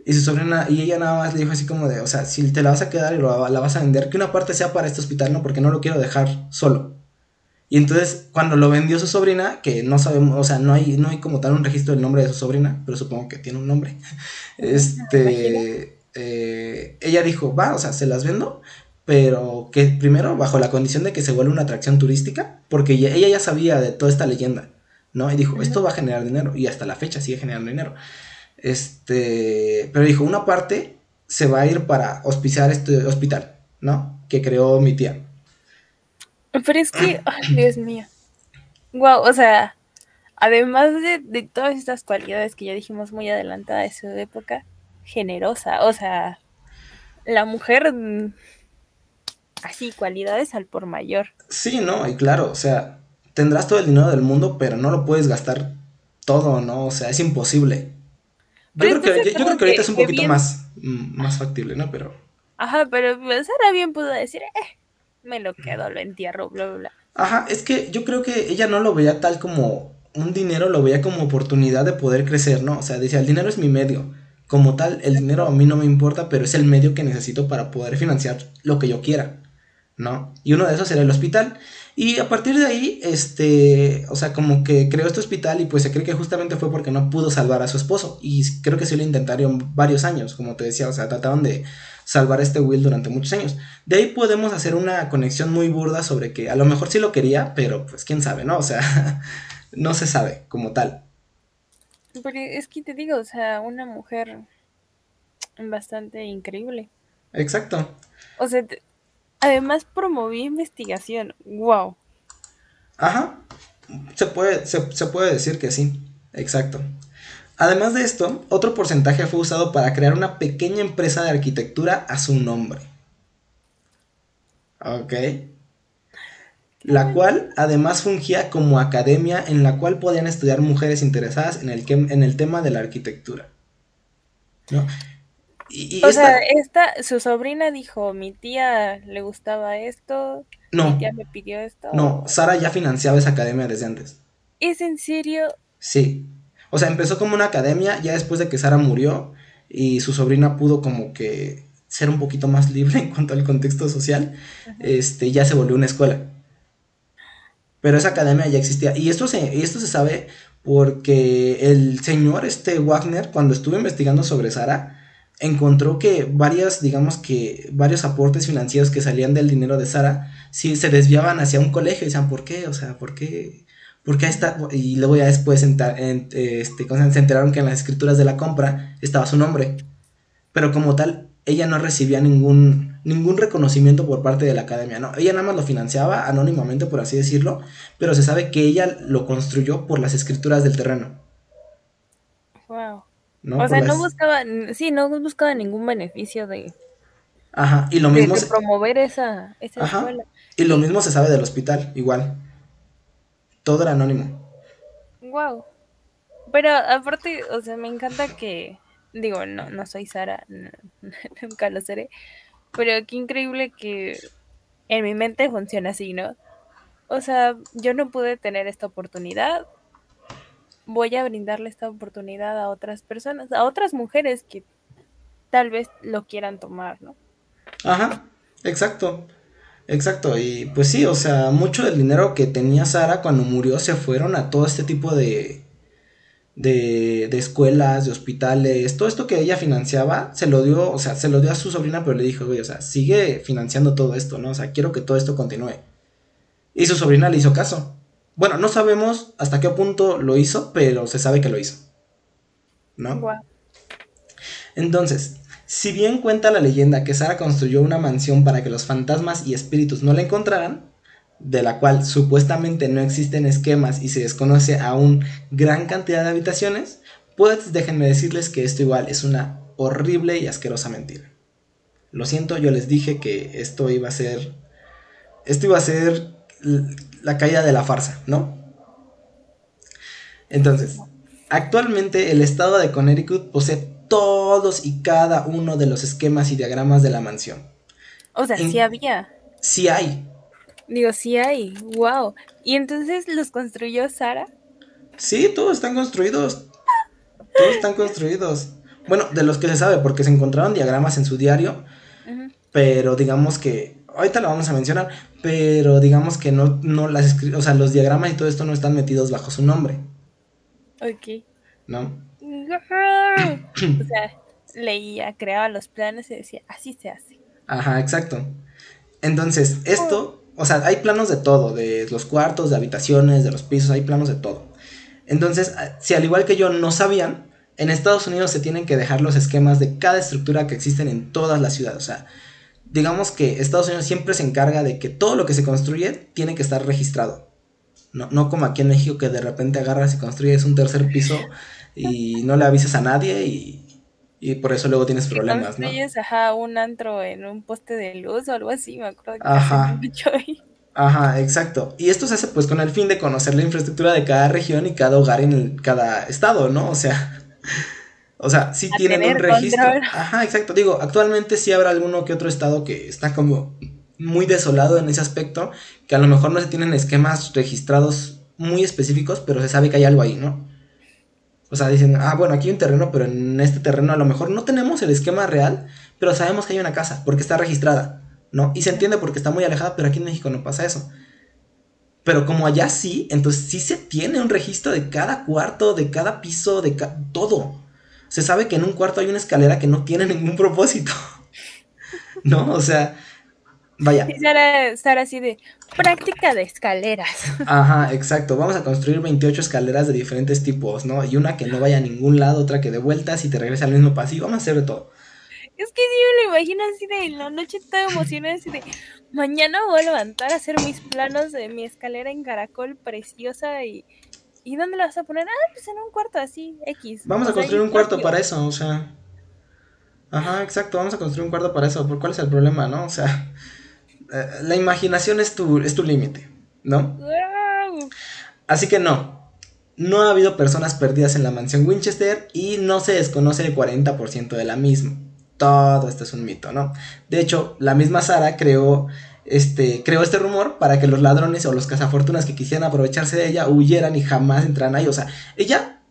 Y su sobrina, y ella nada más le dijo así como de, o sea, si te la vas a quedar y la vas a vender, que una parte sea para este hospital, ¿no? Porque no lo quiero dejar solo. Y entonces, cuando lo vendió su sobrina, que no sabemos, o sea, no hay, no hay como tal un registro del nombre de su sobrina, pero supongo que tiene un nombre. Este, eh, ella dijo, va, o sea, se las vendo, pero que primero bajo la condición de que se vuelva una atracción turística, porque ella, ya sabía de toda esta leyenda, ¿no? Y dijo, esto va a generar dinero, y hasta la fecha sigue generando dinero. Este, pero dijo, una parte se va a ir para auspiciar este hospital, ¿no? Que creó mi tía. Pero es que, Dios mío. Wow, o sea, además de, todas estas cualidades que ya dijimos muy adelantada de su época, generosa, o sea, la mujer mm, así, cualidades al por mayor. Sí, no, y claro, o sea, tendrás todo el dinero del mundo, pero no lo puedes gastar todo, ¿no? O sea, es imposible. Yo creo, que, yo creo que ahorita es un poquito más, mm, más factible, ¿no? Pero. Ajá, pero Sara bien pudo decir, eh, me lo quedo, lo entierro, bla, bla, bla. Ajá, es que yo creo que ella no lo veía tal como un dinero, lo veía como oportunidad de poder crecer, ¿no? O sea, decía, el dinero es mi medio. Como tal, el dinero a mí no me importa, pero es el medio que necesito para poder financiar lo que yo quiera, ¿no? Y uno de esos era el hospital. Y a partir de ahí, este, o sea, como que creó este hospital y pues se cree que justamente fue porque no pudo salvar a su esposo. Y creo que sí lo intentaron varios años, como te decía, o sea, trataron de salvar a este Will durante muchos años. De ahí podemos hacer una conexión muy burda sobre que a lo mejor sí lo quería, pero pues quién sabe, ¿no? O sea, no se sabe como tal. Porque es que te digo, o sea, una mujer bastante increíble. Exacto. O sea, además promovió investigación. Wow. Ajá. Se puede, se, se puede decir que sí. Exacto. Además de esto, otro porcentaje fue usado para crear una pequeña empresa de arquitectura a su nombre. Ok. La cual además fungía como academia en la cual podían estudiar mujeres interesadas en el, en el tema de la arquitectura. ¿No? O sea, esta, su sobrina dijo, mi tía le gustaba esto, no, mi tía me pidió esto. No, Sara ya financiaba esa academia desde antes. ¿Es en serio? Sí. O sea, empezó como una academia ya después de que Sara murió y su sobrina pudo como que ser un poquito más libre en cuanto al contexto social, este, ya se volvió una escuela. Pero esa academia ya existía. Y esto se, esto se sabe porque el señor este Wagner, cuando estuvo investigando sobre Sara, encontró que varias, digamos que varios aportes financieros que salían del dinero de Sara, sí se desviaban hacia un colegio y decían, ¿por qué? O sea, ¿por qué? Porque está, y luego ya después este, se enteraron que en las escrituras de la compra estaba su nombre. Pero como tal, ella no recibía ningún, ningún reconocimiento por parte de la academia, ¿no? Ella nada más lo financiaba anónimamente, por así decirlo, pero se sabe que ella lo construyó por las escrituras del terreno. Wow. O sea, no buscaba, sí, no buscaba ningún beneficio de... Ajá, y lo mismo... promover esa, esa escuela. Y lo mismo se sabe del hospital, igual. Todo era anónimo. Wow. Pero aparte, o sea, me encanta que, digo, no, no soy Sara, nunca lo seré, pero qué increíble que en mi mente funciona así, ¿no? O sea, yo no pude tener esta oportunidad, voy a brindarle esta oportunidad a otras personas, a otras mujeres que tal vez lo quieran tomar, ¿no? Ajá, exacto. Exacto, y pues sí, o sea, mucho del dinero que tenía Sara cuando murió se fueron a todo este tipo de, de, de escuelas, de hospitales, todo esto que ella financiaba, se lo dio, o sea, se lo dio a su sobrina, pero le dijo, güey, o sea, sigue financiando todo esto, ¿no? O sea, quiero que todo esto continúe. Y su sobrina le hizo caso. Bueno, no sabemos hasta qué punto lo hizo, pero se sabe que lo hizo. ¿No? Entonces, si bien cuenta la leyenda que Sara construyó una mansión para que los fantasmas y espíritus no la encontraran, de la cual supuestamente no existen esquemas y se desconoce aún gran cantidad de habitaciones, pues déjenme decirles que esto igual es una horrible y asquerosa mentira. Lo siento, yo les dije que esto iba a ser. Esto iba a ser la caída de la farsa, ¿no? Entonces, actualmente el estado de Connecticut posee todos y cada uno de los esquemas y diagramas de la mansión. O sea, sí había. Sí hay. Digo, sí hay. Wow. ¿Y entonces los construyó Sara? Sí, todos están construidos. Todos están construidos. Bueno, de los que se sabe, porque se encontraron diagramas en su diario, pero digamos que, ahorita lo vamos a mencionar, pero digamos que no, no las, o sea, los diagramas y todo esto no están metidos bajo su nombre. Ok. ¿No? o sea, leía, creaba los planes y decía, así se hace. Ajá, exacto. Entonces, esto, o sea, hay planos de todo, de los cuartos, de habitaciones, de los pisos, hay planos de todo. Entonces, si al igual que yo no sabían, en Estados Unidos se tienen que dejar los esquemas de cada estructura que existen en todas las ciudades. O sea, digamos que Estados Unidos siempre se encarga de que todo lo que se construye tiene que estar registrado. No, no como aquí en México que de repente agarras y construyes un tercer piso y no le avisas a nadie y, por eso luego tienes problemas, ¿no? ajá, un antro en un poste de luz o algo así, me acuerdo. Que ajá. Ajá, exacto. Y esto se hace pues con el fin de conocer la infraestructura de cada región y cada hogar en cada estado, ¿no? O sea, o sea, sí tienen un registro. Ajá, exacto. Digo, actualmente sí habrá alguno que otro estado que está como muy desolado en ese aspecto, que a lo mejor no se tienen esquemas registrados muy específicos, pero se sabe que hay algo ahí, ¿no? O sea, dicen, ah, bueno, aquí hay un terreno, pero en este terreno a lo mejor no tenemos el esquema real, pero sabemos que hay una casa, porque está registrada, ¿no? Y se entiende porque está muy alejada, pero aquí en México no pasa eso. Pero como allá sí, entonces sí se tiene un registro de cada cuarto, de cada piso, de todo. Se sabe que en un cuarto hay una escalera que no tiene ningún propósito. ¿No? O sea, vaya. estar así de práctica de escaleras. Ajá, exacto. Vamos a construir 28 escaleras de diferentes tipos, ¿no? Y una que no vaya a ningún lado, otra que de vueltas y te regrese al mismo pasillo. Vamos a hacer de todo. Es que sí me lo imagino así de en la noche toda emocionada, así de mañana voy a levantar a hacer mis planos de mi escalera en caracol preciosa y. ¿Y dónde la vas a poner? Ah, pues en un cuarto así, X. Vamos a construir un cuarto para eso, o sea. Ajá, exacto, vamos a construir un cuarto para eso. ¿Por cuál es el problema, no? O sea, eh, la imaginación es tu, es tu límite, ¿no? Así que no. No ha habido personas perdidas en la mansión Winchester y no se desconoce el 40% de la misma todo esto es un mito, ¿no? De hecho, la misma Sara creó este, creó este rumor para que los ladrones o los cazafortunas que quisieran aprovecharse de ella huyeran y jamás entraran ahí. O sea, ella,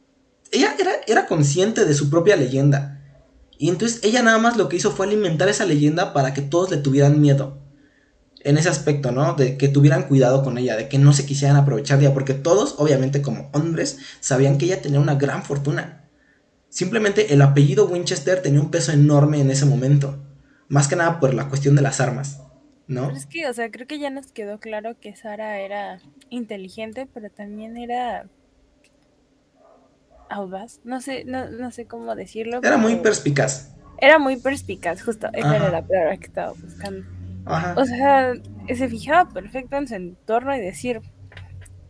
ella era, era consciente de su propia leyenda. Y entonces ella nada más lo que hizo fue alimentar esa leyenda para que todos le tuvieran miedo. En ese aspecto, ¿no? De que tuvieran cuidado con ella, de que no se quisieran aprovechar de ella, porque todos, obviamente como hombres, sabían que ella tenía una gran fortuna. Simplemente el apellido Winchester tenía un peso enorme en ese momento. Más que nada por la cuestión de las armas, ¿no? Pero es que, o sea, creo que ya nos quedó claro que Sara era inteligente, pero también era audaz. No sé, no, no sé cómo decirlo. Era muy perspicaz. Era muy perspicaz, justo. Esa era la palabra que estaba buscando. Ajá. O sea, se fijaba perfecto en su entorno y decir,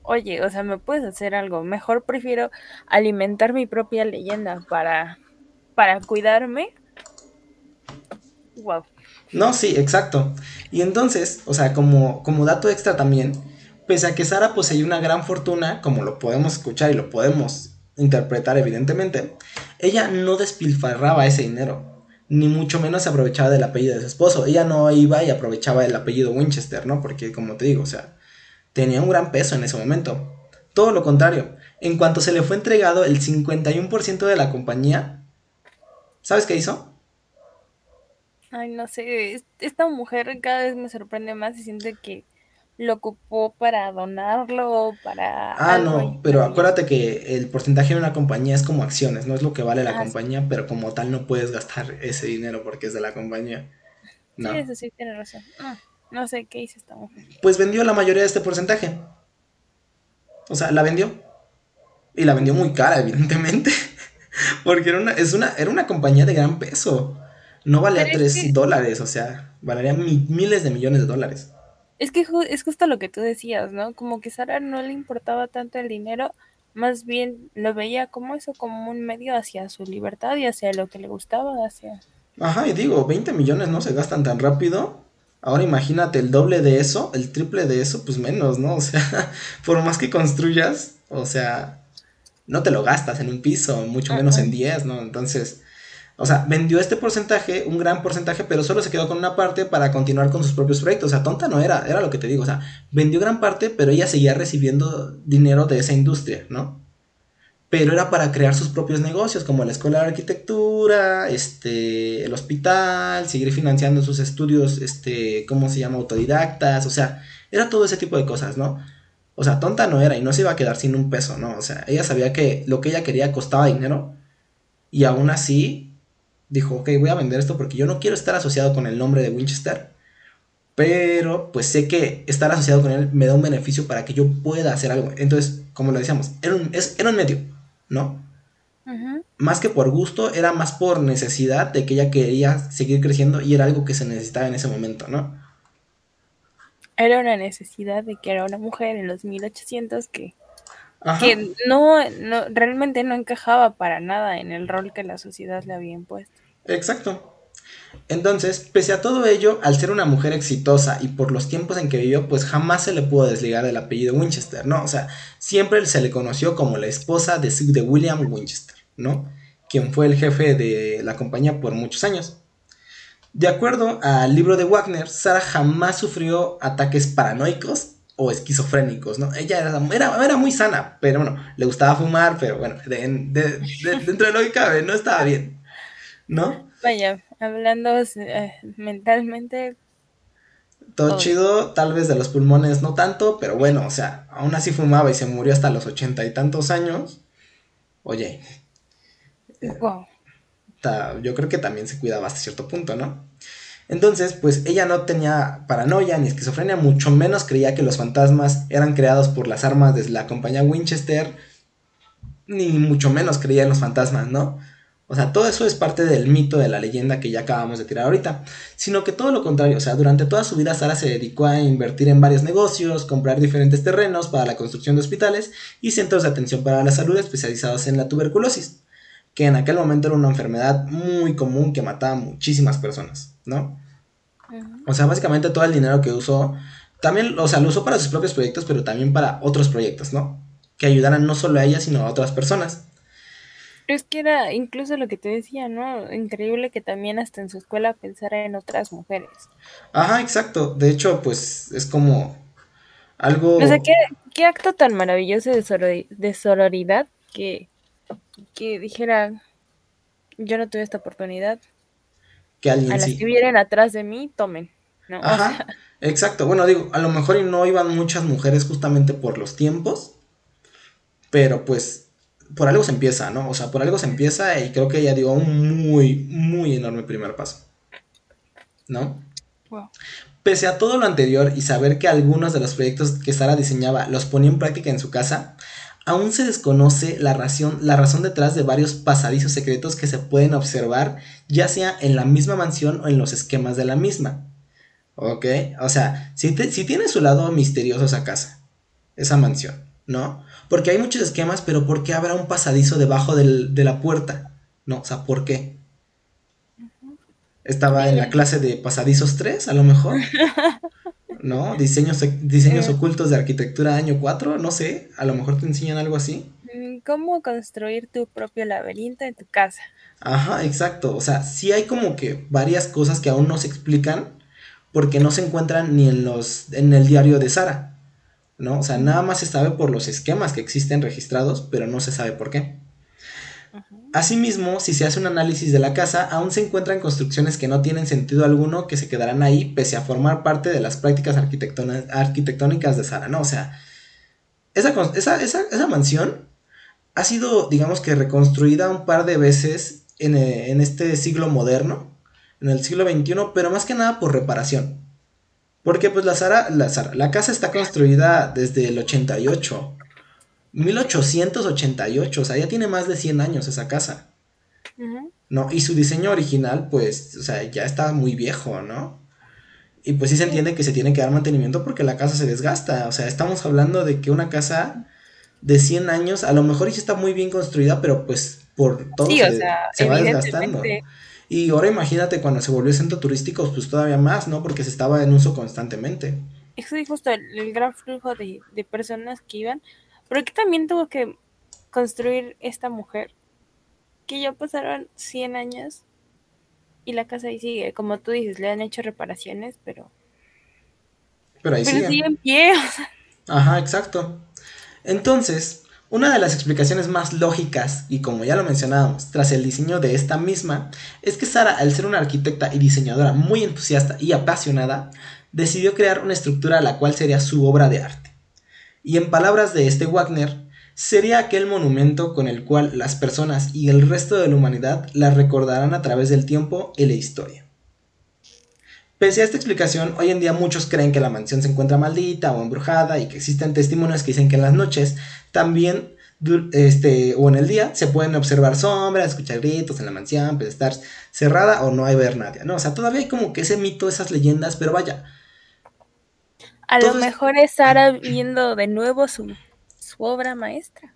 oye, o sea, me puedes hacer algo. Mejor prefiero alimentar mi propia leyenda para, para cuidarme. Wow. No, sí, exacto. Y entonces, o sea, como, como dato extra también, pese a que Sara poseía una gran fortuna, como lo podemos escuchar y lo podemos interpretar evidentemente, ella no despilfarraba ese dinero, ni mucho menos se aprovechaba del apellido de su esposo. Ella no iba y aprovechaba el apellido Winchester, ¿no? Porque como te digo, o sea, tenía un gran peso en ese momento. Todo lo contrario, en cuanto se le fue entregado el 51% de la compañía, ¿sabes qué hizo? Ay, no sé, esta mujer cada vez me sorprende más y siente que lo ocupó para donarlo, para... Ah, no, pero acuérdate que el porcentaje de una compañía es como acciones, no es lo que vale la ah, compañía, pero como tal no puedes gastar ese dinero porque es de la compañía. No. Sí, eso sí, tiene razón. Ah. No sé qué hizo esta mujer. Pues vendió la mayoría de este porcentaje. O sea, la vendió. Y la vendió muy cara, evidentemente. Porque era una, es una, era una compañía de gran peso. No valía 3 dólares, o sea, valería miles de millones de dólares. Es que es justo lo que tú decías, ¿no? Como que Sara no le importaba tanto el dinero, más bien lo veía como eso, como un medio hacia su libertad y hacia lo que le gustaba, hacia... Ajá, y digo, 20 millones no se gastan tan rápido. Ahora imagínate el doble de eso, el triple de eso, pues menos, ¿no? O sea, por más que construyas, o sea, no te lo gastas en un piso, mucho menos en 10, ¿no? Entonces, o sea, vendió este porcentaje, un gran porcentaje, pero solo se quedó con una parte para continuar con sus propios proyectos. O sea, tonta no era, era lo que te digo. O sea, vendió gran parte, pero ella seguía recibiendo dinero de esa industria, ¿no? pero era para crear sus propios negocios, como la escuela de arquitectura, este, el hospital, seguir financiando sus estudios, este, ¿cómo se llama? Autodidactas, o sea, era todo ese tipo de cosas, ¿no? O sea, tonta no era y no se iba a quedar sin un peso, ¿no? O sea, ella sabía que lo que ella quería costaba dinero y aún así dijo, ok, voy a vender esto porque yo no quiero estar asociado con el nombre de Winchester, pero pues sé que estar asociado con él me da un beneficio para que yo pueda hacer algo. Entonces, como lo decíamos, era un, era un medio ¿no? Más que por gusto, era más por necesidad de que ella quería seguir creciendo y era algo que se necesitaba en ese momento, ¿no? Era una necesidad de que era una mujer en los 1800 que, que no, no, realmente no encajaba para nada en el rol que la sociedad le había impuesto. Exacto. Entonces, pese a todo ello, al ser una mujer exitosa y por los tiempos en que vivió, pues jamás se le pudo desligar del apellido Winchester, ¿no? O sea, siempre se le conoció como la esposa de, de William Winchester, ¿no? Quien fue el jefe de la compañía por muchos años. De acuerdo al libro de Wagner, Sara jamás sufrió ataques paranoicos o esquizofrénicos, ¿no? Ella era, era, muy sana, pero bueno, le gustaba fumar, pero bueno, dentro de lo que cabe, no estaba bien, ¿no? Vaya, hablando eh, mentalmente. Todo, chido, tal vez de los pulmones no tanto, pero bueno, o sea, aún así fumaba y se murió hasta los ochenta y tantos años. Oye. Wow. yo creo que también se cuidaba hasta cierto punto, ¿no? Entonces, pues ella no tenía paranoia ni esquizofrenia, mucho menos creía que los fantasmas eran creados por las armas de la compañía Winchester, ni mucho menos creía en los fantasmas, ¿no? O sea, todo eso es parte del mito de la leyenda que ya acabamos de tirar ahorita, sino que todo lo contrario, o sea, durante toda su vida Sara se dedicó a invertir en varios negocios, comprar diferentes terrenos para la construcción de hospitales y centros de atención para la salud especializados en la tuberculosis, que en aquel momento era una enfermedad muy común que mataba a muchísimas personas, ¿no? O sea, básicamente todo el dinero que usó, también, o sea, lo usó para sus propios proyectos, pero también para otros proyectos, ¿no? Que ayudaran no solo a ella, sino a otras personas. Es que era incluso lo que te decía, ¿no? Increíble que también hasta en su escuela pensara en otras mujeres. Ajá, exacto. De hecho, pues es como algo... O sea, qué, acto tan maravilloso de, de sororidad que, que dijera, yo no tuve esta oportunidad. Que alguien a las que vienen atrás de mí, tomen. ¿no? Ajá, exacto. Bueno, digo, a lo mejor no iban muchas mujeres justamente por los tiempos, pero pues por algo se empieza, ¿no? O sea, por algo se empieza y creo que ella dio un muy, muy enorme primer paso. ¿No? Pese a todo lo anterior y saber que algunos de los proyectos que Sara diseñaba los ponía en práctica en su casa, aún se desconoce la razón, la razón detrás de varios pasadizos secretos que se pueden observar, ya sea en la misma mansión o en los esquemas de la misma. ¿Ok? O sea, si, si tiene su lado misterioso esa casa, esa mansión, ¿no? Porque hay muchos esquemas, pero ¿por qué habrá un pasadizo debajo de la puerta? No, o sea, ¿por qué? Estaba en la clase de pasadizos 3, a lo mejor. ¿No? Diseños, diseños ocultos de arquitectura año 4, no sé, a lo mejor te enseñan algo así. Mm, ¿Cómo construir tu propio laberinto en tu casa? Ajá, exacto. O sea, sí hay como que varias cosas que aún no se explican porque no se encuentran ni en los en el diario de Sara. ¿No? O sea, nada más se sabe por los esquemas que existen registrados, pero no se sabe por qué. Asimismo, si se hace un análisis de la casa, aún se encuentran construcciones que no tienen sentido alguno que se quedarán ahí pese a formar parte de las prácticas arquitectónicas de Sara, ¿no? O sea, esa, esa, mansión ha sido, digamos que, reconstruida un par de veces en, en este siglo moderno, en el siglo XXI, pero más que nada por reparación. Porque pues la, Sara, la, la casa está construida desde el 88. 1888, o sea, ya tiene más de 100 años esa casa. ¿No? Y su diseño original, pues, o sea, ya está muy viejo, ¿no? Y pues sí se entiende que se tiene que dar mantenimiento porque la casa se desgasta. O sea, estamos hablando de que una casa de 100 años, a lo mejor ya está muy bien construida, pero pues por todo se va desgastando. Y ahora imagínate cuando se volvió centro turístico, pues todavía más, ¿no? Porque se estaba en uso constantemente. Eso es justo el, gran flujo de, personas que iban. Pero que también tuvo que construir esta mujer, que ya pasaron 100 años y la casa ahí sigue. Como tú dices, le han hecho reparaciones, pero... Pero ahí sigue. sigue en pie. Ajá, exacto. Entonces, Una de las explicaciones más lógicas, y como ya lo mencionábamos, tras el diseño de esta misma, es que Sara, al ser una arquitecta y diseñadora muy entusiasta y apasionada, decidió crear una estructura la cual sería su obra de arte. Y en palabras de este Wagner, sería aquel monumento con el cual las personas y el resto de la humanidad la recordarán a través del tiempo y la historia. Pese a esta explicación, hoy en día muchos creen que la mansión se encuentra maldita o embrujada y que existen testimonios que dicen que en las noches también este, o en el día se pueden observar sombras, escuchar gritos en la mansión, puede estar cerrada o no hay ver nadie, ¿no? O sea, todavía hay como que ese mito, esas leyendas, pero vaya. A lo mejor es Sara viendo de nuevo su, su obra maestra.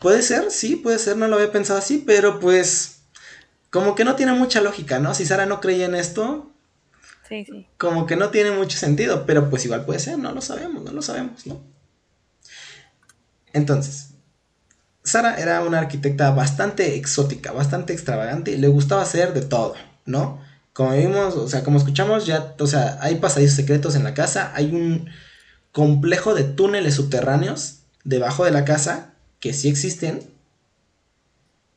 Puede ser, sí, puede ser, no lo había pensado así, pero pues como que no tiene mucha lógica, ¿no? Si Sara no creía en esto, Sí, sí. como que no tiene mucho sentido, pero pues igual puede ser, no lo sabemos, no lo sabemos, ¿no? Entonces, Sara era una arquitecta bastante exótica, bastante extravagante y le gustaba hacer de todo, ¿no? Como vimos, o sea, como escuchamos, ya, o sea, hay pasadizos secretos en la casa, hay un complejo de túneles subterráneos debajo de la casa que sí existen.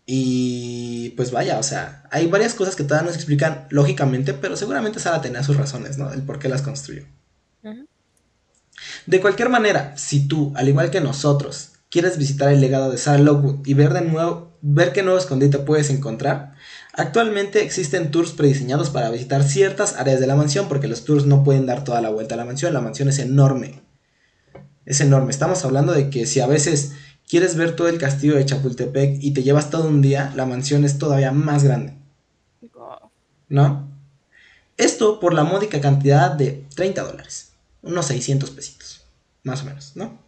Y pues vaya, o sea, hay varias cosas que todavía no se explican lógicamente, pero seguramente Sara tenía sus razones, ¿no? El por qué las construyó. De cualquier manera, si tú, al igual que nosotros, quieres visitar el legado de Sarah Lockwood y ver de nuevo, ver qué nuevo escondite puedes encontrar, actualmente existen tours prediseñados para visitar ciertas áreas de la mansión, porque los tours no pueden dar toda la vuelta a la mansión, la mansión es enorme. Es enorme. Estamos hablando de que si a veces quieres ver todo el castillo de Chapultepec y te llevas todo un día, la mansión es todavía más grande. ¿No? Esto por la módica cantidad de 30 dólares unos 600 pesitos, más o menos, ¿no?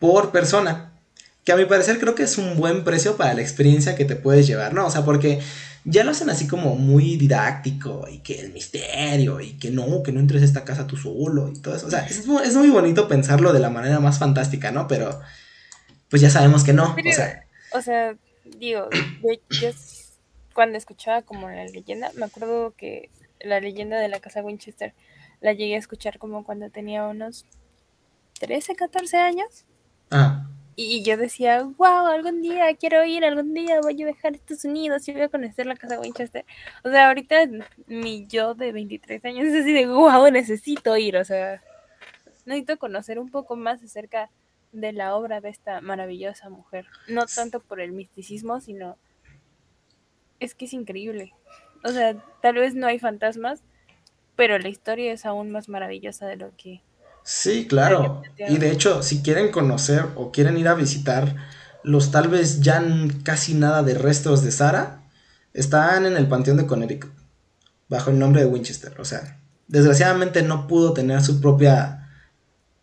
Por persona. Que a mi parecer creo que es un buen precio para la experiencia que te puedes llevar, ¿no? O sea, porque ya lo hacen así como muy didáctico y que el misterio y que no, que no entres a esta casa tú solo y todo eso. O sea, es, muy bonito pensarlo de la manera más fantástica, ¿no? Pero pues ya sabemos que no. o, sea, o sea, digo, yo cuando escuchaba como la leyenda, me acuerdo que la leyenda de la casa Winchester la llegué a escuchar como cuando tenía unos 13, 14 años. Ah. Y yo decía, wow, algún día quiero ir, algún día voy a dejar Estados Unidos y voy a conocer la casa Winchester. O sea, ahorita mi yo de 23 años es así de, wow, necesito ir. O sea, necesito conocer un poco más acerca de la obra de esta maravillosa mujer. No tanto por el misticismo, sino es que es increíble. O sea, tal vez no hay fantasmas, pero la historia es aún más maravillosa de lo que... Sí, claro. Y de hecho, si quieren conocer o quieren ir a visitar los tal vez ya casi nada de restos de Sara, están en el Panteón de Connecticut, bajo el nombre de Winchester. O sea, desgraciadamente no pudo tener su propia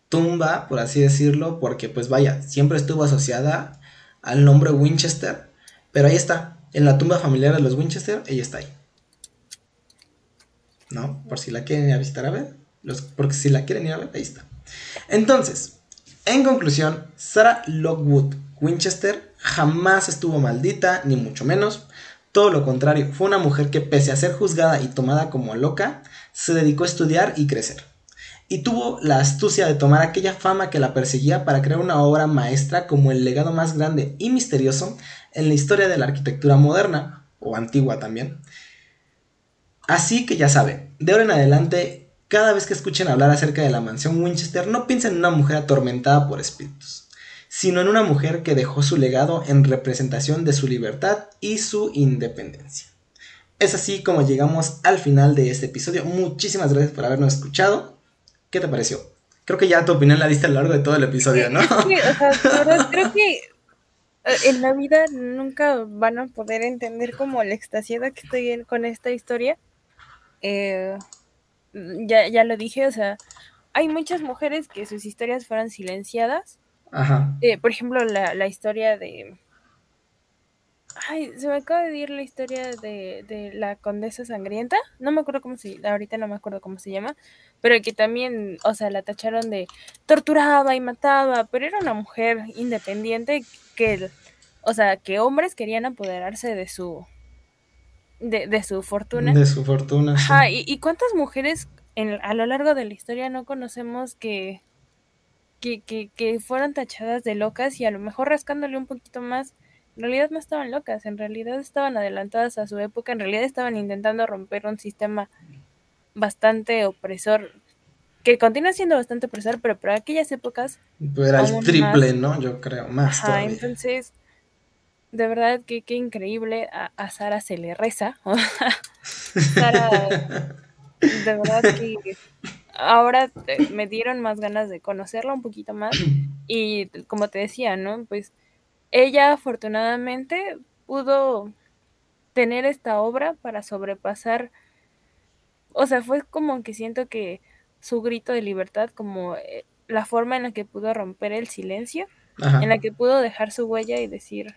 tumba, por así decirlo, porque pues vaya, siempre estuvo asociada al nombre Winchester, pero ahí está, en la tumba familiar de los Winchester, ella está ahí. ¿no? Por si la quieren ir a visitar a ver, porque si la quieren ir a ver, ahí está. Entonces, en conclusión, Sarah Lockwood Winchester jamás estuvo maldita, ni mucho menos. Todo lo contrario, fue una mujer que pese a ser juzgada y tomada como loca, se dedicó a estudiar y crecer. Y tuvo la astucia de tomar aquella fama que la perseguía para crear una obra maestra como el legado más grande y misterioso en la historia de la arquitectura moderna, o antigua también, Así que ya saben, de ahora en adelante, cada vez que escuchen hablar acerca de la mansión Winchester, no piensen en una mujer atormentada por espíritus, sino en una mujer que dejó su legado en representación de su libertad y su independencia. Es así como llegamos al final de este episodio. Muchísimas gracias por habernos escuchado. ¿Qué te pareció? Creo que ya tu opinión la diste a lo largo de todo el episodio, ¿no? Sí, o sea, creo que eh, en la vida nunca van a poder entender como la extasiada que estoy con esta historia eh, ya, ya lo dije, o sea, hay muchas mujeres que sus historias fueron silenciadas. Ajá. Eh, por ejemplo, la, la, historia de... Ay, se me acaba de decir la historia de, de, la condesa sangrienta. No me acuerdo cómo se... Ahorita no me acuerdo cómo se llama. Pero que también, o sea, la tacharon de torturaba y mataba. Pero era una mujer independiente que... O sea, que hombres querían apoderarse de su de, su fortuna. De su fortuna. ¿y, cuántas mujeres en, a lo largo de la historia no conocemos que, que, que, que fueron tachadas de locas y a lo mejor rascándole un poquito más, en realidad no estaban locas, en realidad estaban adelantadas a su época, en realidad estaban intentando romper un sistema bastante opresor, que continúa siendo bastante opresor, pero para aquellas épocas... Era el triple, ¿no? Yo creo, más todavía. Entonces, de verdad que qué increíble, a, a Sara se le reza. Sara, de verdad que ahora me dieron más ganas de conocerla un poquito más y como te decía, ¿no? Pues ella afortunadamente pudo tener esta obra para sobrepasar, o sea, fue como que siento que su grito de libertad, como eh, la forma en la que pudo romper el silencio, en la que pudo dejar su huella y decir,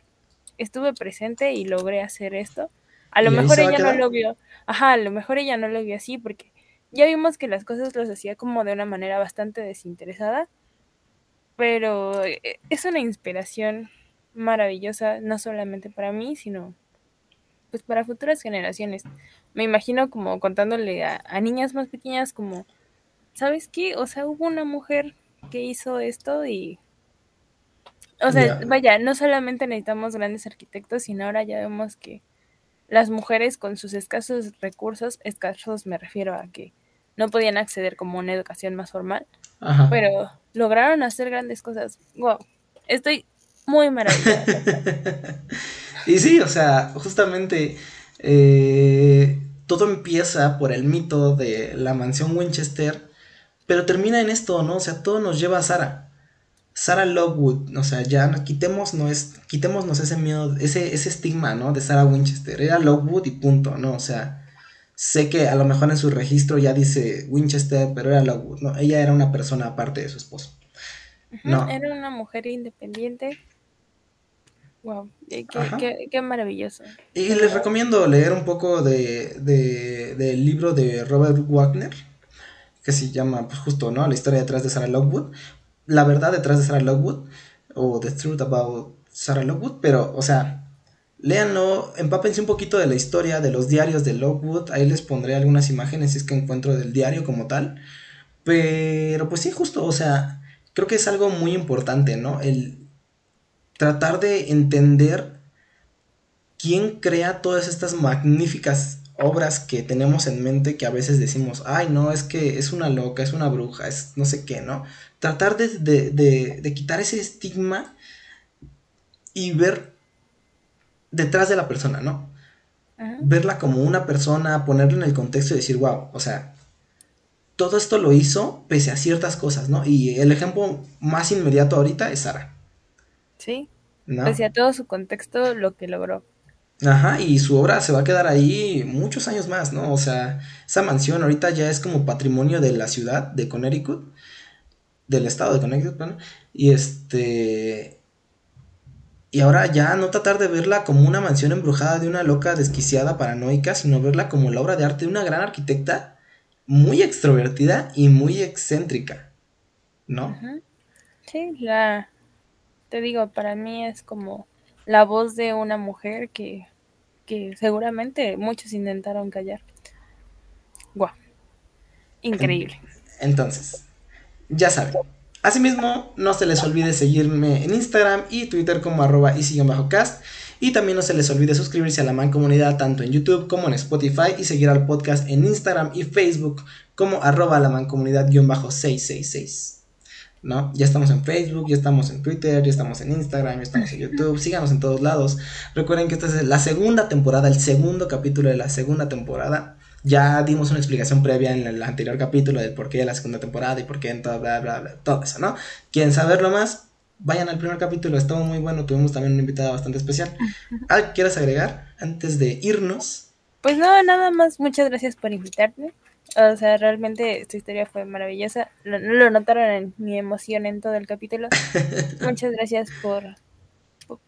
estuve presente y logré hacer esto. A lo mejor ella no lo vio, ajá, a lo mejor ella no lo vio así porque ya vimos que las cosas las hacía como de una manera bastante desinteresada, pero eh, es una inspiración maravillosa, no solamente para mí, sino pues para futuras generaciones. Me imagino como contándole a, niñas más pequeñas como, ¿sabes qué? O sea, hubo una mujer que hizo esto y... O sea, vaya, no solamente necesitamos grandes arquitectos, sino ahora ya vemos que las mujeres con sus escasos recursos, escasos me refiero a que no podían acceder como a una educación más formal, pero lograron hacer grandes cosas. Wow, estoy muy maravillosa. y sí, o sea, justamente eh, todo empieza por el mito de la mansión Winchester, pero termina en esto, ¿no? O sea, todo nos lleva a Sara. Sarah Lockwood, o sea, ya quitémonos, es, quitémonos ese miedo, ese, ese estigma, ¿no? De Sarah Winchester. Era Lockwood y punto, ¿no? O sea, sé que a lo mejor en su registro ya dice Winchester, pero era Lockwood, ¿no? Ella era una persona aparte de su esposo. no. Era una mujer independiente Wow, qué, maravilloso. Y les recomiendo leer un poco de, del libro de Robert Wagner, que se llama, pues justo, ¿no? La historia detrás de Sarah Lockwood. La verdad detrás de Sarah Lockwood, o The Truth About Sarah Lockwood, pero, o sea, léanlo, empápense un poquito de la historia, de los diarios de Lockwood. Ahí les pondré algunas imágenes si es que encuentro del diario como tal. Pero, pues sí, justo, o sea, creo que es algo muy importante, ¿no? El tratar de entender quién crea todas estas magníficas obras que tenemos en mente que a veces decimos, ay, no, es que es una loca, es una bruja, es no sé qué, ¿no? Tratar de, de, de, quitar ese estigma y ver detrás de la persona, ¿no? Verla como una persona, ponerla en el contexto y decir, wow, o sea, todo esto lo hizo pese a ciertas cosas, ¿no? Y el ejemplo más inmediato ahorita es Sara. Sí. ¿No? a todo su contexto, lo que logró. Ajá, y su obra se va a quedar ahí muchos años más, ¿no? O sea, esa mansión ahorita ya es como patrimonio de la ciudad de Connecticut, del estado de Connecticut, bueno, y este... Y ahora ya no tratar de verla como una mansión embrujada de una loca desquiciada paranoica, sino verla como la obra de arte de una gran arquitecta muy extrovertida y muy excéntrica, ¿no? Sí, la, te digo, para mí es como la voz de una mujer que, que seguramente muchos intentaron callar. Guau. Increíble. Entonces, ya saben. Asimismo, no se les olvide seguirme en Instagram y Twitter como arroba cast Y también no se les olvide suscribirse a la Man Comunidad tanto en YouTube como en Spotify y seguir al podcast en Instagram y Facebook como arroba la mancomunidad-666. ¿No? Ya estamos en Facebook, ya estamos en Twitter, ya estamos en Instagram, ya estamos en YouTube, síganos en todos lados. Recuerden que esta es la segunda temporada, el segundo capítulo de la segunda temporada. Ya dimos una explicación previa en el anterior capítulo del por qué la segunda temporada y por qué en todo, bla, bla, bla, todo eso, ¿no? ¿Quieren saberlo más? Vayan al primer capítulo, estuvo muy bueno, tuvimos también una invitada bastante especial. ¿Algo quieras agregar antes de irnos? Pues no, nada más, muchas gracias por invitarme. O sea, realmente esta historia fue maravillosa. Lo, lo notaron en mi emoción en todo el capítulo. Muchas gracias por,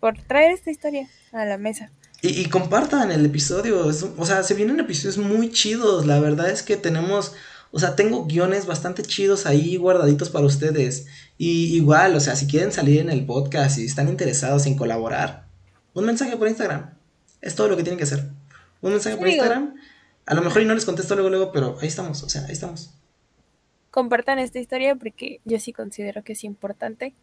por, traer esta historia a la mesa. Y, compartan el episodio. o sea, se vienen episodios muy chidos. La verdad es que tenemos. O sea, tengo guiones bastante chidos ahí guardaditos para ustedes. Y igual, o sea, si quieren salir en el podcast y están interesados en colaborar, un mensaje por Instagram. Es todo lo que tienen que hacer. Un mensaje por Instagram a lo mejor y no les contesto luego, luego, pero ahí estamos, o sea, ahí estamos. compartan esta historia porque yo sí considero que es importante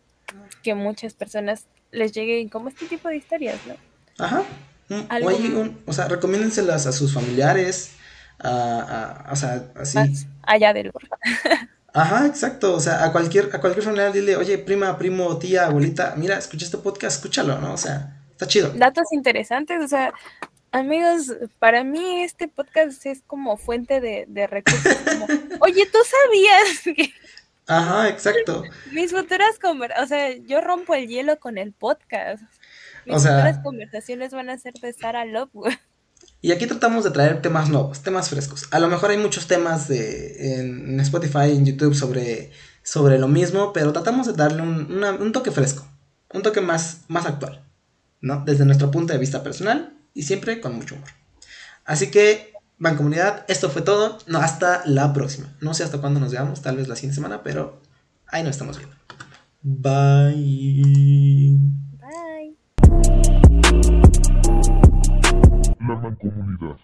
que muchas personas les lleguen como este tipo de historias, ¿no? Ajá. O, o sea, recomiéndenselas a sus familiares, a, o sea, así. allá del Ajá, exacto. O sea, a cualquier, a cualquier familiar dile, oye, prima, primo, tía, abuelita, mira, escucha este podcast, escúchalo, ¿no? O sea, está chido. Datos interesantes, o sea, amigos, para mí este podcast es como fuente de, de recursos. Como, oye, ¿tú sabías que... Ajá, exacto. Mis futuras conversaciones, o sea, yo rompo el hielo con el podcast. Mis futuras conversaciones van a ser de Sarah Love, y aquí tratamos de traer temas nuevos, temas frescos. A lo mejor hay muchos temas de, en, Spotify, en YouTube sobre, sobre lo mismo, pero tratamos de darle un, toque fresco, un toque más, más actual, ¿no? Desde nuestro punto de vista personal y siempre con mucho humor. Así que, van comunidad, esto fue todo. No, hasta la próxima. No sé hasta cuándo nos veamos, tal vez la siguiente semana, pero ahí nos estamos viendo. Bye. Bye. La Mancomunidad.